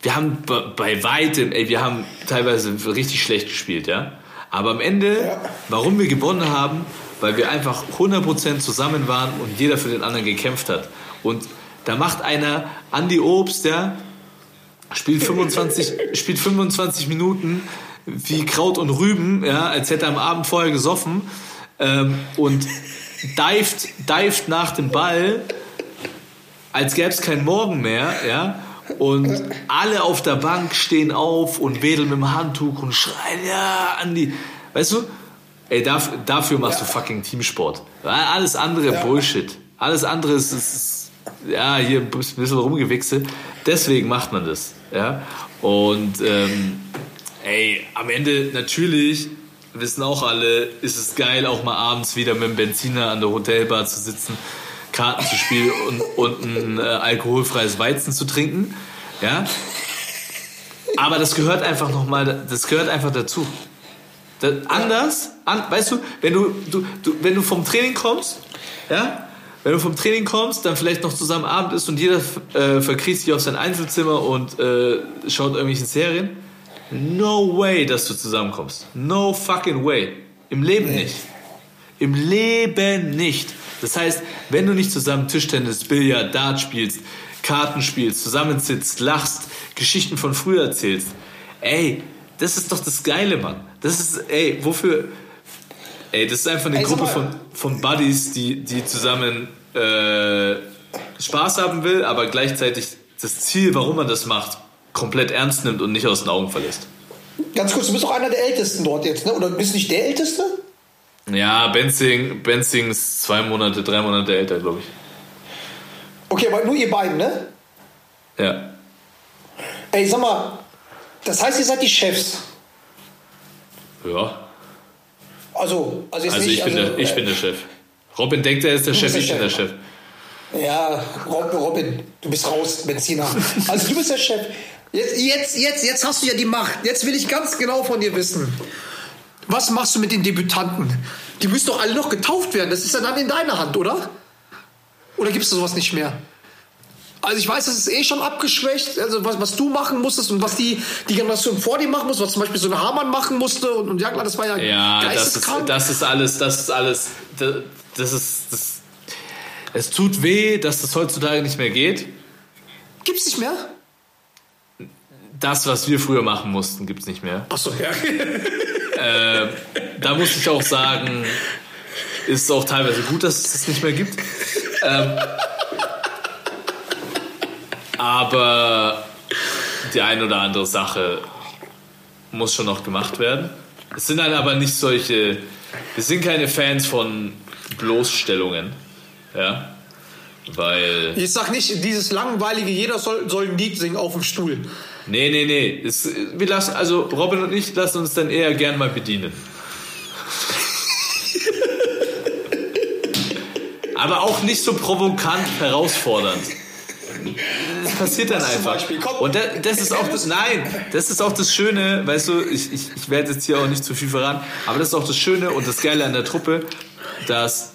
Wir haben bei- weitem, ey, wir haben teilweise richtig schlecht gespielt, ja. Aber am Ende, Ja. warum wir gewonnen haben, weil wir einfach 100% zusammen waren und jeder für den anderen gekämpft hat. Und da macht einer, Andy Obst, ja, spielt 25, spielt 25 Minuten wie Kraut und Rüben, ja, als hätte er am Abend vorher gesoffen ähm, und dived, dived nach dem Ball, als gäbe es keinen Morgen mehr, ja. Und alle auf der Bank stehen auf und wedeln mit dem Handtuch und schreien, ja, Andi. Weißt du? Ey, dafür, dafür machst du fucking Teamsport. Alles andere Bullshit. Alles andere ist, ist ja, hier ein bisschen rumgewichse. Deswegen macht man das, ja. Und, ähm, ey, am Ende natürlich, wissen auch alle, ist es geil, auch mal abends wieder mit dem Benziner an der Hotelbar zu sitzen, Karten zu spielen und, und ein äh, alkoholfreies Weizen zu trinken, ja. Aber das gehört einfach nochmal, das gehört einfach dazu. Das, anders, an, weißt du, wenn du, du, du, wenn du vom Training kommst, ja, wenn du vom Training kommst, dann vielleicht noch zusammen Abend ist und jeder äh, verkriecht sich auf sein Einzelzimmer und äh, schaut irgendwelche Serien. No way, dass du zusammenkommst. No fucking way. Im Leben nicht. Im Leben nicht. Das heißt, wenn du nicht zusammen Tischtennis, Billard, Dart spielst, Karten spielst, zusammensitzt, lachst, Geschichten von früher erzählst, ey, das ist doch das Geile, Mann. Das ist, ey, wofür. Ey, das ist einfach eine Ey, Gruppe von, von Buddies, die, die zusammen äh, Spaß haben will, aber gleichzeitig das Ziel, warum man das macht, komplett ernst nimmt und nicht aus den Augen verlässt. Ganz kurz, du bist doch einer der Ältesten dort jetzt, ne? Oder bist du nicht der Älteste? Ja, Benzing, Benzing ist zwei Monate, drei Monate älter, glaube ich. Okay, aber nur ihr beiden, ne? Ja. Ey, sag mal, das heißt, ihr seid die Chefs. Ja. Also, also Also nicht. ich bin, der, ich bin der Chef. Robin denkt, er ist der Du Chef, bist ich der bin der Chef. Chef. Ja, Rob- Robin, du bist raus, Benziner. Also du bist der Chef. Jetzt, jetzt, jetzt, jetzt hast du ja die Macht. Jetzt will ich ganz genau von dir wissen. Was machst du mit den Debütanten? Die müssen doch alle noch getauft werden. Das ist ja dann in deiner Hand, oder? Oder gibt es sowas nicht mehr? Also ich weiß, das ist eh schon abgeschwächt. Also was, was du machen musstest und was die, die Generation vor dir machen muss, was zum Beispiel so ein Hamann machen musste und, und Jagler, das war ja, Ja, das ist, geisteskrank. das ist alles, das ist alles, das, das ist, das, es tut weh, dass das heutzutage nicht mehr geht. Gibt's nicht mehr? Das, was wir früher machen mussten, gibt's nicht mehr. Achso, ja. Da muss ich auch sagen, ist es auch teilweise gut, dass es das nicht mehr gibt. Ähm, aber die ein oder andere Sache muss schon noch gemacht werden. Es sind dann aber nicht solche, wir sind keine Fans von Bloßstellungen. Ja. Weil. Ich sag nicht, dieses langweilige, jeder soll, soll ein Lied singen auf dem Stuhl. Nee, nee, nee. Es, wir lassen, also Robin und ich lassen uns dann eher gern mal bedienen. Aber auch nicht so provokant herausfordernd. Passiert dann einfach. Und da, das ist auch das, nein, das ist auch das Schöne, weißt du, ich, ich, ich werde jetzt hier auch nicht zu viel verraten, aber das ist auch das Schöne und das Geile an der Truppe, dass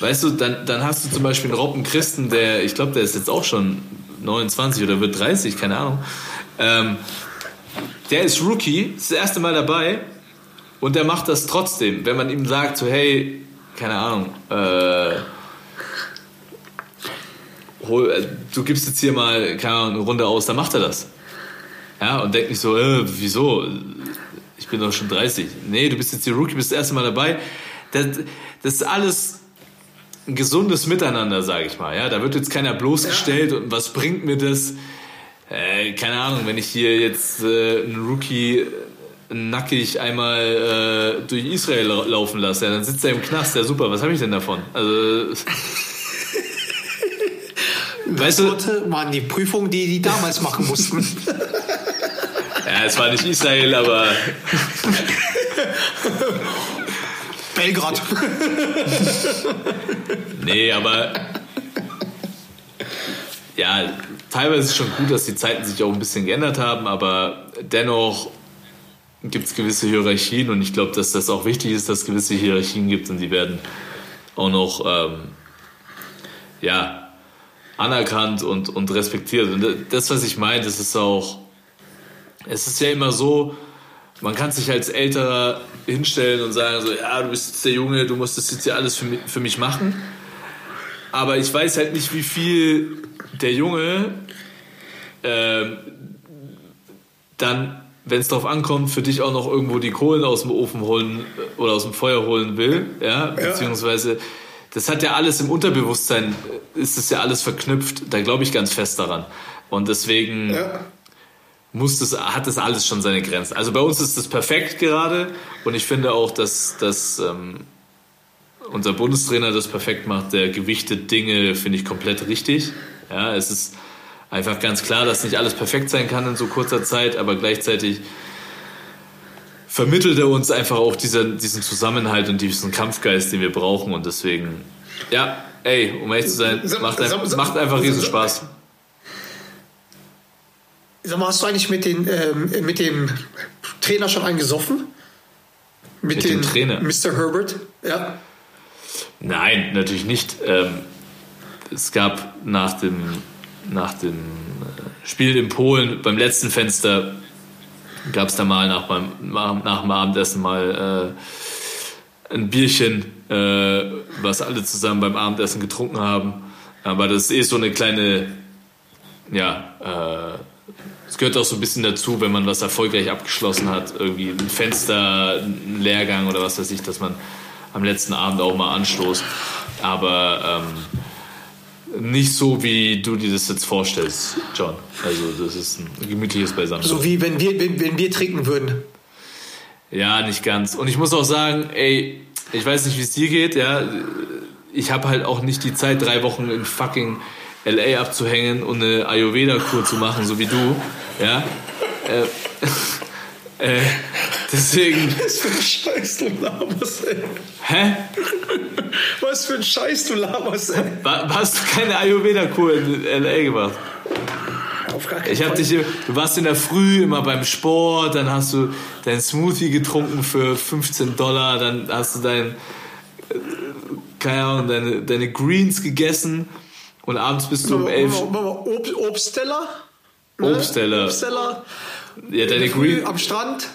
Weißt du, dann, dann hast du zum Beispiel einen Robben Christen, der, ich glaube, der ist jetzt auch schon 29 oder wird 30, keine Ahnung. Ähm, der ist Rookie, ist das erste Mal dabei und der macht das trotzdem. Wenn man ihm sagt, so, hey, keine Ahnung, äh, hol, äh, du gibst jetzt hier mal keine Ahnung, eine Runde aus, dann macht er das. Ja, und denkt nicht so, äh, wieso? Ich bin doch schon 30. Nee, du bist jetzt hier Rookie, bist das erste Mal dabei. Das, das ist alles ein gesundes Miteinander, sage ich mal. Ja, da wird jetzt keiner bloßgestellt und was bringt mir das? Äh, keine Ahnung, wenn ich hier jetzt äh, einen Rookie äh, nackig einmal äh, durch Israel lau- laufen lasse, ja, dann sitzt er im Knast. Ja, super, was habe ich denn davon? Also, weißt du, waren die Prüfungen, die die damals machen mussten. ja, es war nicht Israel, aber Belgrad. nee, aber ja, teilweise ist es schon gut, dass die Zeiten sich auch ein bisschen geändert haben, aber dennoch gibt es gewisse Hierarchien und ich glaube, dass das auch wichtig ist, dass es gewisse Hierarchien gibt und die werden auch noch ähm, ja, anerkannt und, und respektiert. Und das, was ich meine, das ist auch, es ist ja immer so, man kann sich als Älterer hinstellen und sagen so, ja, du bist jetzt der Junge, du musst das jetzt hier alles für mich, für mich machen. Aber ich weiß halt nicht, wie viel der Junge ähm, dann, wenn es drauf ankommt, für dich auch noch irgendwo die Kohlen aus dem Ofen holen äh, oder aus dem Feuer holen will, ja, beziehungsweise das hat ja alles im Unterbewusstsein, äh, ist es ja alles verknüpft, da glaube ich ganz fest daran. Und deswegen Ja. muss das, hat das alles schon seine Grenzen. Also bei uns ist das perfekt gerade und ich finde auch, dass, dass ähm, unser Bundestrainer das perfekt macht. Der gewichtet Dinge, finde ich komplett richtig. Ja, es ist einfach ganz klar, dass nicht alles perfekt sein kann in so kurzer Zeit, aber gleichzeitig vermittelt er uns einfach auch dieser, diesen Zusammenhalt und diesen Kampfgeist, den wir brauchen und deswegen, ja, ey, um ehrlich zu sein, macht, ein, macht einfach riesen Spaß. Sag mal, hast du eigentlich mit, den, ähm, mit dem Trainer schon einen gesoffen? Mit dem Trainer? Mr. Herbert? Ja. Nein, natürlich nicht. Ähm, es gab nach dem, nach dem äh, Spiel in Polen beim letzten Fenster gab es da mal nach, beim, nach dem Abendessen mal äh, ein Bierchen, äh, was alle zusammen beim Abendessen getrunken haben. Aber das ist eh so eine kleine, ja, äh, es gehört auch so ein bisschen dazu, wenn man was erfolgreich abgeschlossen hat, irgendwie ein Fenster, ein Lehrgang oder was weiß ich, dass man am letzten Abend auch mal anstoßt. Aber ähm, nicht so, wie du dir das jetzt vorstellst, John. Also das ist ein gemütliches Beisammen. So wie wenn wir, wenn, wenn wir trinken würden. Ja, nicht ganz. Und ich muss auch sagen, ey, ich weiß nicht, wie es dir geht, ja. Ich habe halt auch nicht die Zeit, drei Wochen in fucking LA abzuhängen und eine Ayurveda-Kur zu machen, so wie du, ja. Äh, äh, deswegen, Was für ein Scheiß du laberst, ey. hä? Was für ein Scheiß du laberst, ey. Wa- Hast du keine Ayurveda-Kur in LA gemacht? Auf gar keinen Ich hab Fall. dich, du warst in der Früh immer beim Sport, dann hast du dein Smoothie getrunken für 15 Dollar, dann hast du dein, äh, keine Ahnung, deine, deine Greens gegessen und abends bist du um 11 Warte mal, warte mal, Ob Obstteller? Ne? Obstteller. Obstteller. Ja, deine Früh Greens, am Strand.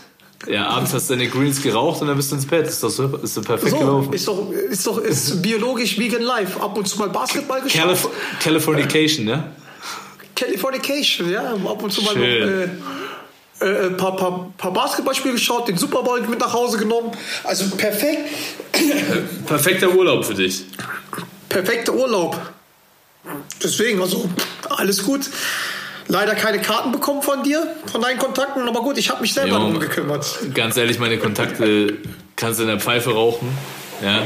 ja, abends hast du deine Greens geraucht und dann bist du ins Bett. Ist doch so, ist doch perfekt So, gelaufen. ist doch, ist doch ist biologisch vegan life. Ab und zu mal Basketball geschaut. Calif Californication, ne? Californication, ja. Ab und zu mal Schön. äh, äh, ein paar, paar, paar Basketballspiele geschaut, den Super Bowl mit nach Hause genommen. Also perfekt. Perfekter Urlaub für dich. Perfekter Urlaub. Deswegen, also alles gut. Leider keine Karten bekommen von dir, von deinen Kontakten, aber gut, ich habe mich selber darum gekümmert. Ganz ehrlich, meine Kontakte kannst du in der Pfeife rauchen. Ja.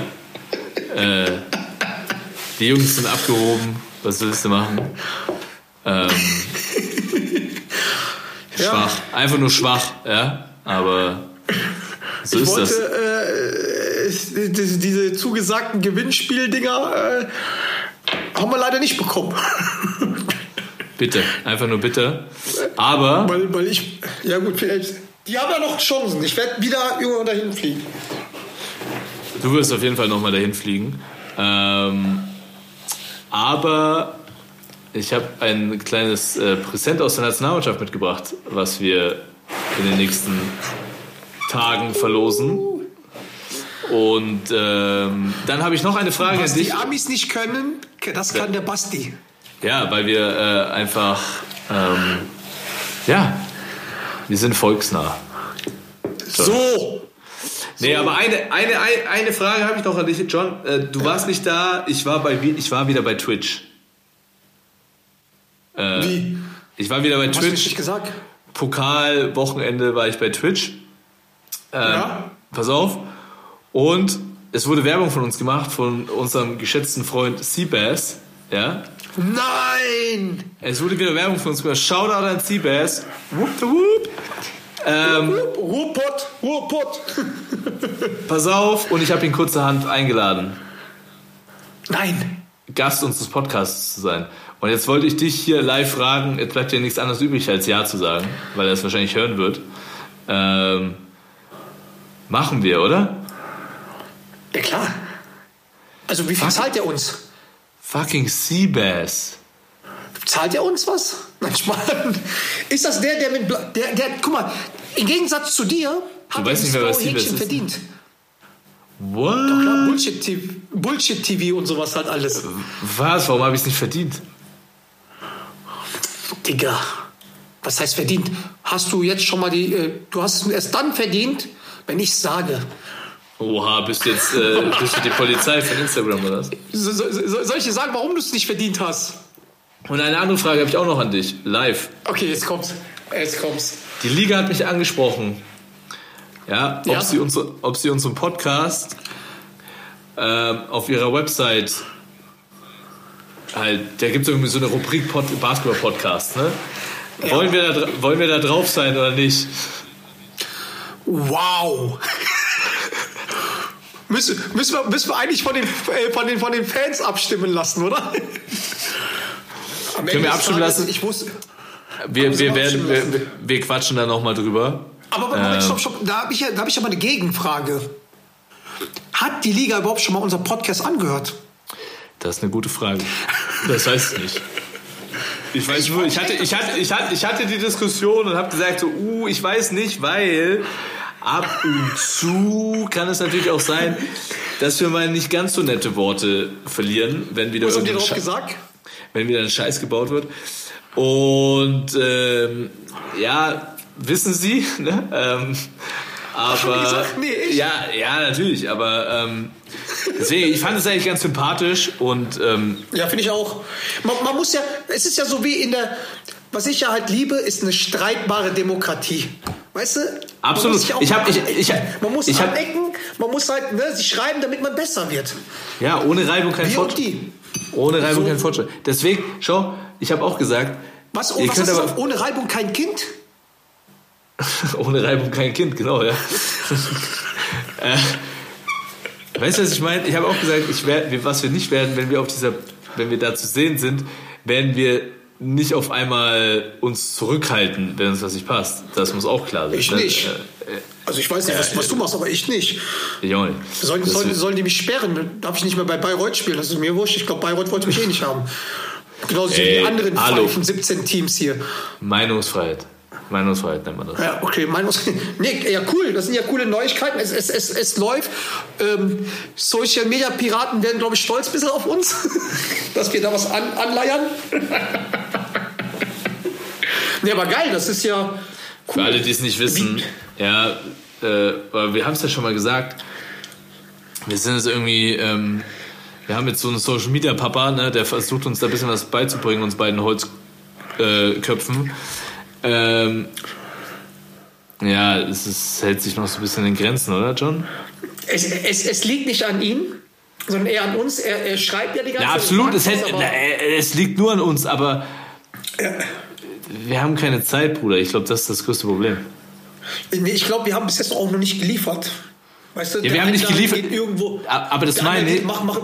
Äh, die Jungs sind abgehoben. Was willst du machen? Ähm, Ja. schwach. Einfach nur schwach, ja. Aber so Ich ist das. wollte äh, diese, diese zugesagten Gewinnspieldinger äh, haben wir leider nicht bekommen. Bitte. Einfach nur bitte. Aber weil, weil ich, ja gut, vielleicht, die haben ja noch Chancen. Ich werde wieder irgendwo dahin fliegen. du wirst auf jeden Fall nochmal dahin fliegen. Ähm, aber ich habe ein kleines äh, Präsent aus der Nationalmannschaft mitgebracht, was wir in den nächsten Tagen verlosen. Und ähm, dann habe ich noch eine Frage Was an dich. die Amis nicht können, das kann der Basti. Ja, weil wir äh, einfach, ähm, ja, wir sind volksnah. So, Nee, aber eine, eine, eine- Frage habe ich noch an dich, John. Äh, du warst nicht da, ich war, bei, ich war wieder bei Twitch. Äh, wie? Ich war wieder bei Hast du Twitch. nicht gesagt? Pokal, Wochenende war ich bei Twitch. Ähm, Ja. Pass auf. Und es wurde Werbung von uns gemacht, von unserem geschätzten Freund Seabass. Ja? Nein! Es wurde wieder Werbung für uns gemacht. Shoutout an Seabass. Whoop the whoop. Ähm, Ruhrpott, Ruhrpott. pass auf, und ich habe ihn kurzerhand eingeladen, Nein. Gast unseres Podcasts zu sein. Und jetzt wollte ich dich hier live fragen, jetzt bleibt dir nichts anderes übrig, als Ja zu sagen, weil er es wahrscheinlich hören wird. Ähm, machen wir, oder? Ja klar. Also wie viel Was? zahlt er uns? Fucking Seabass. Zahlt er uns was? Mann. Ist das der, der mit Bla der, der, guck mal, im Gegensatz zu dir hat weißt er nicht mehr, was ist. verdient. What? Klar, Bullshit TV, Bullshit und sowas halt alles. Was? Warum habe ich es nicht verdient? Digga, was heißt verdient? Hast du jetzt schon mal die, äh, du hast es erst dann verdient, wenn ich sage. Oha, bist du jetzt äh, bist du die Polizei von Instagram oder was? So, so, so, soll ich dir sagen, warum du es nicht verdient hast? Und eine andere Frage habe ich auch noch an dich, live. Okay, jetzt kommt's. Jetzt kommt's. Die Liga hat mich angesprochen. Ja, ob, Ja. Sie, unsere, ob sie unseren Podcast ähm, auf ihrer Website halt, da gibt es irgendwie so eine Rubrik Pod, Basketball-Podcast, ne? Wollen, wir da, wollen wir da drauf sein oder nicht? Wow. Müssen, müssen, wir, müssen wir eigentlich von den, äh, von, den, von den Fans abstimmen lassen, oder? Am Ende wir abstimmen lassen? Ich wusste, Wir, wir werden, wir, wir- quatschen da nochmal drüber. aber Moment, Ähm. stopp, stopp. Da habe ich, ja, da hab ich ja mal eine Gegenfrage. Hat die Liga überhaupt schon mal unseren Podcast angehört? Das ist eine gute Frage. Das weiß ich nicht. Ich weiß nur, ich hatte, ich hatte, ich hatte, ich hatte die Diskussion und habe gesagt so, uh, ich weiß nicht, weil ab und zu kann es natürlich auch sein, dass wir mal nicht ganz so nette Worte verlieren, wenn wieder Was haben die drauf gesagt? wenn wieder ein Scheiß gebaut wird. Und ähm, ja, wissen Sie, ne? Ähm, aber gesagt? Nee, ich? ja, ja, natürlich. Aber ähm, deswegen, ich fand es eigentlich ganz sympathisch und ähm, Ja, finde ich auch. Man, man muss ja, es ist ja so wie in der, was ich ja halt liebe, ist eine streitbare Demokratie. Weißt du? Absolut. Man muss sich Ich hab- ich- ich man muss ich hab- anecken, man muss halt ne, sich schreiben, damit man besser wird. ja, ohne Reibung kein Fortschritt. die. Ohne Reibung So. kein Fortschritt. Deswegen, schau, ich habe auch gesagt, Was, oh, was ist aber Ohne Reibung kein Kind? ohne Reibung kein Kind, genau, ja. äh, weißt du, was ich meine? Ich habe auch gesagt, ich wir, was wir nicht werden, wenn wir auf dieser, wenn wir da zu sehen sind, werden wir nicht auf einmal uns zurückhalten, wenn uns was nicht passt. Das muss auch klar sein. Ich ne? nicht. Äh, äh, Also ich weiß nicht, was, was du machst, aber ich nicht. ich auch nicht. Sollen, Das sollen, sollen die mich sperren? Darf ich nicht mehr bei Bayreuth spielen? Das ist mir wurscht. Ich glaube, Bayreuth wollte mich eh nicht haben. Genauso wie Ey, die anderen hallo. Pfeifen, 17 Teams hier. Meinungsfreiheit. Meinungsfreiheit nennt man das. Ja, okay, Meinungs nee, ja, cool. Das sind ja coole Neuigkeiten. Es, es, es, es läuft. Ähm, Social Media Piraten werden, glaube ich, stolz ein bisschen auf uns, dass wir da was an, anleiern. nee, aber geil, das ist ja. Für alle, die es nicht wissen, ja, äh, wir haben es ja schon mal gesagt, wir sind jetzt irgendwie, ähm, wir haben jetzt so einen Social Media Papa, ne, der versucht uns da ein bisschen was beizubringen, uns beiden Holzköpfen. Äh. Ähm, ja, es ist, hält sich noch so ein bisschen in Grenzen, oder, John? Es, es, es liegt nicht an ihm, sondern eher an uns. Er, er schreibt ja die ganze Ja, absolut. Es, Zeit. hält, es liegt nur an uns, aber wir haben keine Zeit, Bruder. Ich glaube, das ist das größte Problem. Ich glaube, wir haben bis jetzt auch noch nicht geliefert. Weißt du, wir der haben nicht geliefert. Irgendwo, Aber das meine ich- geht, mach, mach,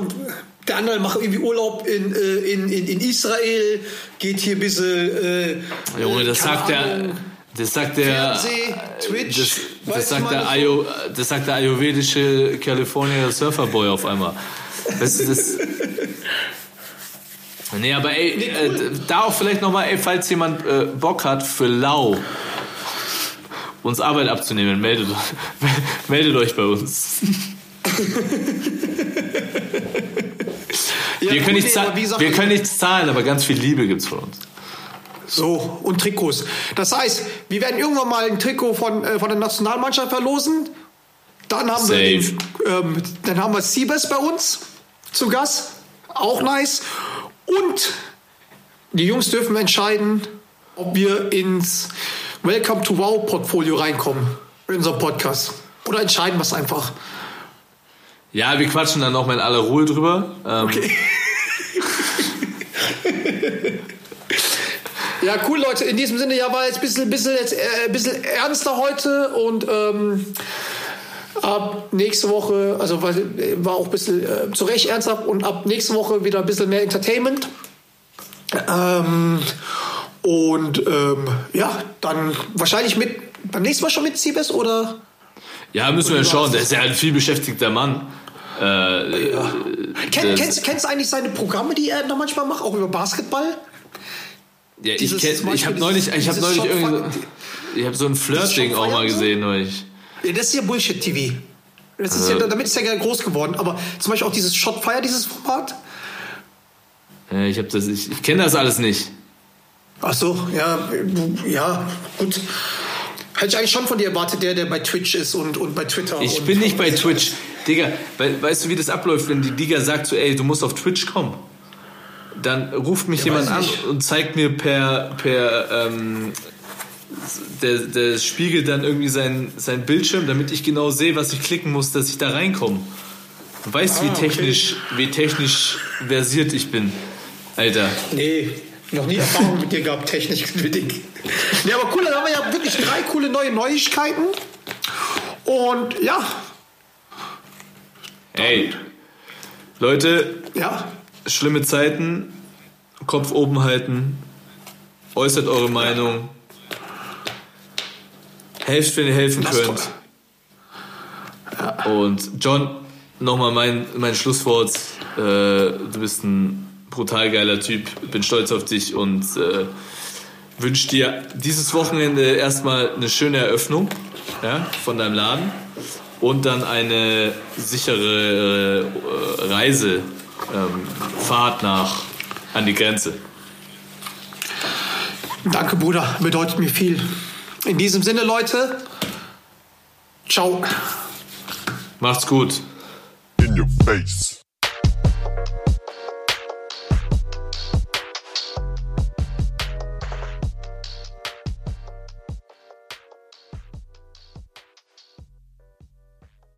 Der andere macht irgendwie Urlaub in, äh, in, in, in Israel, geht hier ein bisschen. Äh, Junge, äh, das keine sagt der. Das sagt der. Fernseh, Twitch, Das, das, sagt der. Ayo, das sagt der ayurvedische California Surferboy auf einmal. Das das. Nee, aber ey, Nee, cool. äh, da auch vielleicht nochmal, ey, falls jemand äh, Bock hat für Lau uns Arbeit abzunehmen, meldet, meldet euch bei uns. Ja, wir, können nicht nee, zahlen, aber wie gesagt, wir können nichts zahlen, aber ganz viel Liebe gibt's von uns. So, und Trikots. Das heißt, wir werden irgendwann mal ein Trikot von, äh, von der Nationalmannschaft verlosen. Dann haben Safe. wir den, ähm, dann haben wir Siebes bei uns zu Gast. Auch nice. Und die Jungs dürfen entscheiden, ob wir ins Welcome to Wow Portfolio reinkommen. In unserem Podcast. Oder entscheiden wir es einfach. Ja, wir quatschen dann noch mal in aller Ruhe drüber. Ähm, Ja, cool, Leute. In diesem Sinne, ja, war jetzt ein bisschen, bisschen, jetzt, äh, ein bisschen ernster heute und ähm, ab nächste Woche, also äh, war auch ein bisschen äh, zu Recht ernsthaft und ab nächste Woche wieder ein bisschen mehr Entertainment. Ähm, und ähm, ja, dann wahrscheinlich mit, beim nächsten Mal schon mit Siebes oder? Ja, müssen wir ja schauen. Der ist ja ein viel beschäftigter Mann. Äh, Kenn, Das- kennst, kennst du eigentlich seine Programme, die er noch manchmal macht, auch über Basketball? Ja, ich, Dieses- kenn, ich habe neulich, ich habe neulich irgendwie, Fire- ich habe so ein Flirt-Ding Shot auch mal so? gesehen neulich. Ja, das ist ja Bullshit-TV. Das ist ja, damit ist er ja groß geworden. Aber zum Beispiel auch dieses Shot Fire, dieses Format. Ja, ich habe das, ich, ich kenne das alles nicht. Ach so, ja, ja, gut. Hätte ich eigentlich schon von dir erwartet, der, der bei Twitch ist und, und bei Twitter. Ich bin nicht bei Twitch. Digga, we, weißt du, wie das abläuft, wenn die Liga sagt so, ey, du musst auf Twitch kommen? Dann ruft mich Ja, jemand an und zeigt mir per, per ähm, der, der spiegelt dann irgendwie sein, sein Bildschirm, damit ich genau sehe, was ich klicken muss, dass ich da reinkomme. Du weißt, wie Ah, okay. technisch, wie technisch versiert ich bin. Alter. Nee, noch nie Erfahrung mit dir gehabt, technisch bedingt. Nee, aber cool, dann haben wir ja wirklich drei coole neue Neuigkeiten. Und ja, Ey. Leute, ja, schlimme Zeiten, Kopf oben halten, äußert eure Meinung, helft, wenn ihr helfen Das könnt. Und John, nochmal mein, mein Schlusswort. Äh, du bist ein brutal geiler Typ, bin stolz auf dich und äh, wünsche dir dieses Wochenende erstmal eine schöne Eröffnung ja, von deinem Laden und dann eine sichere äh, Reise, ähm, Fahrt nach an die Grenze. danke Bruder, bedeutet mir viel. In diesem Sinne, Leute, ciao. Macht's gut. In your face.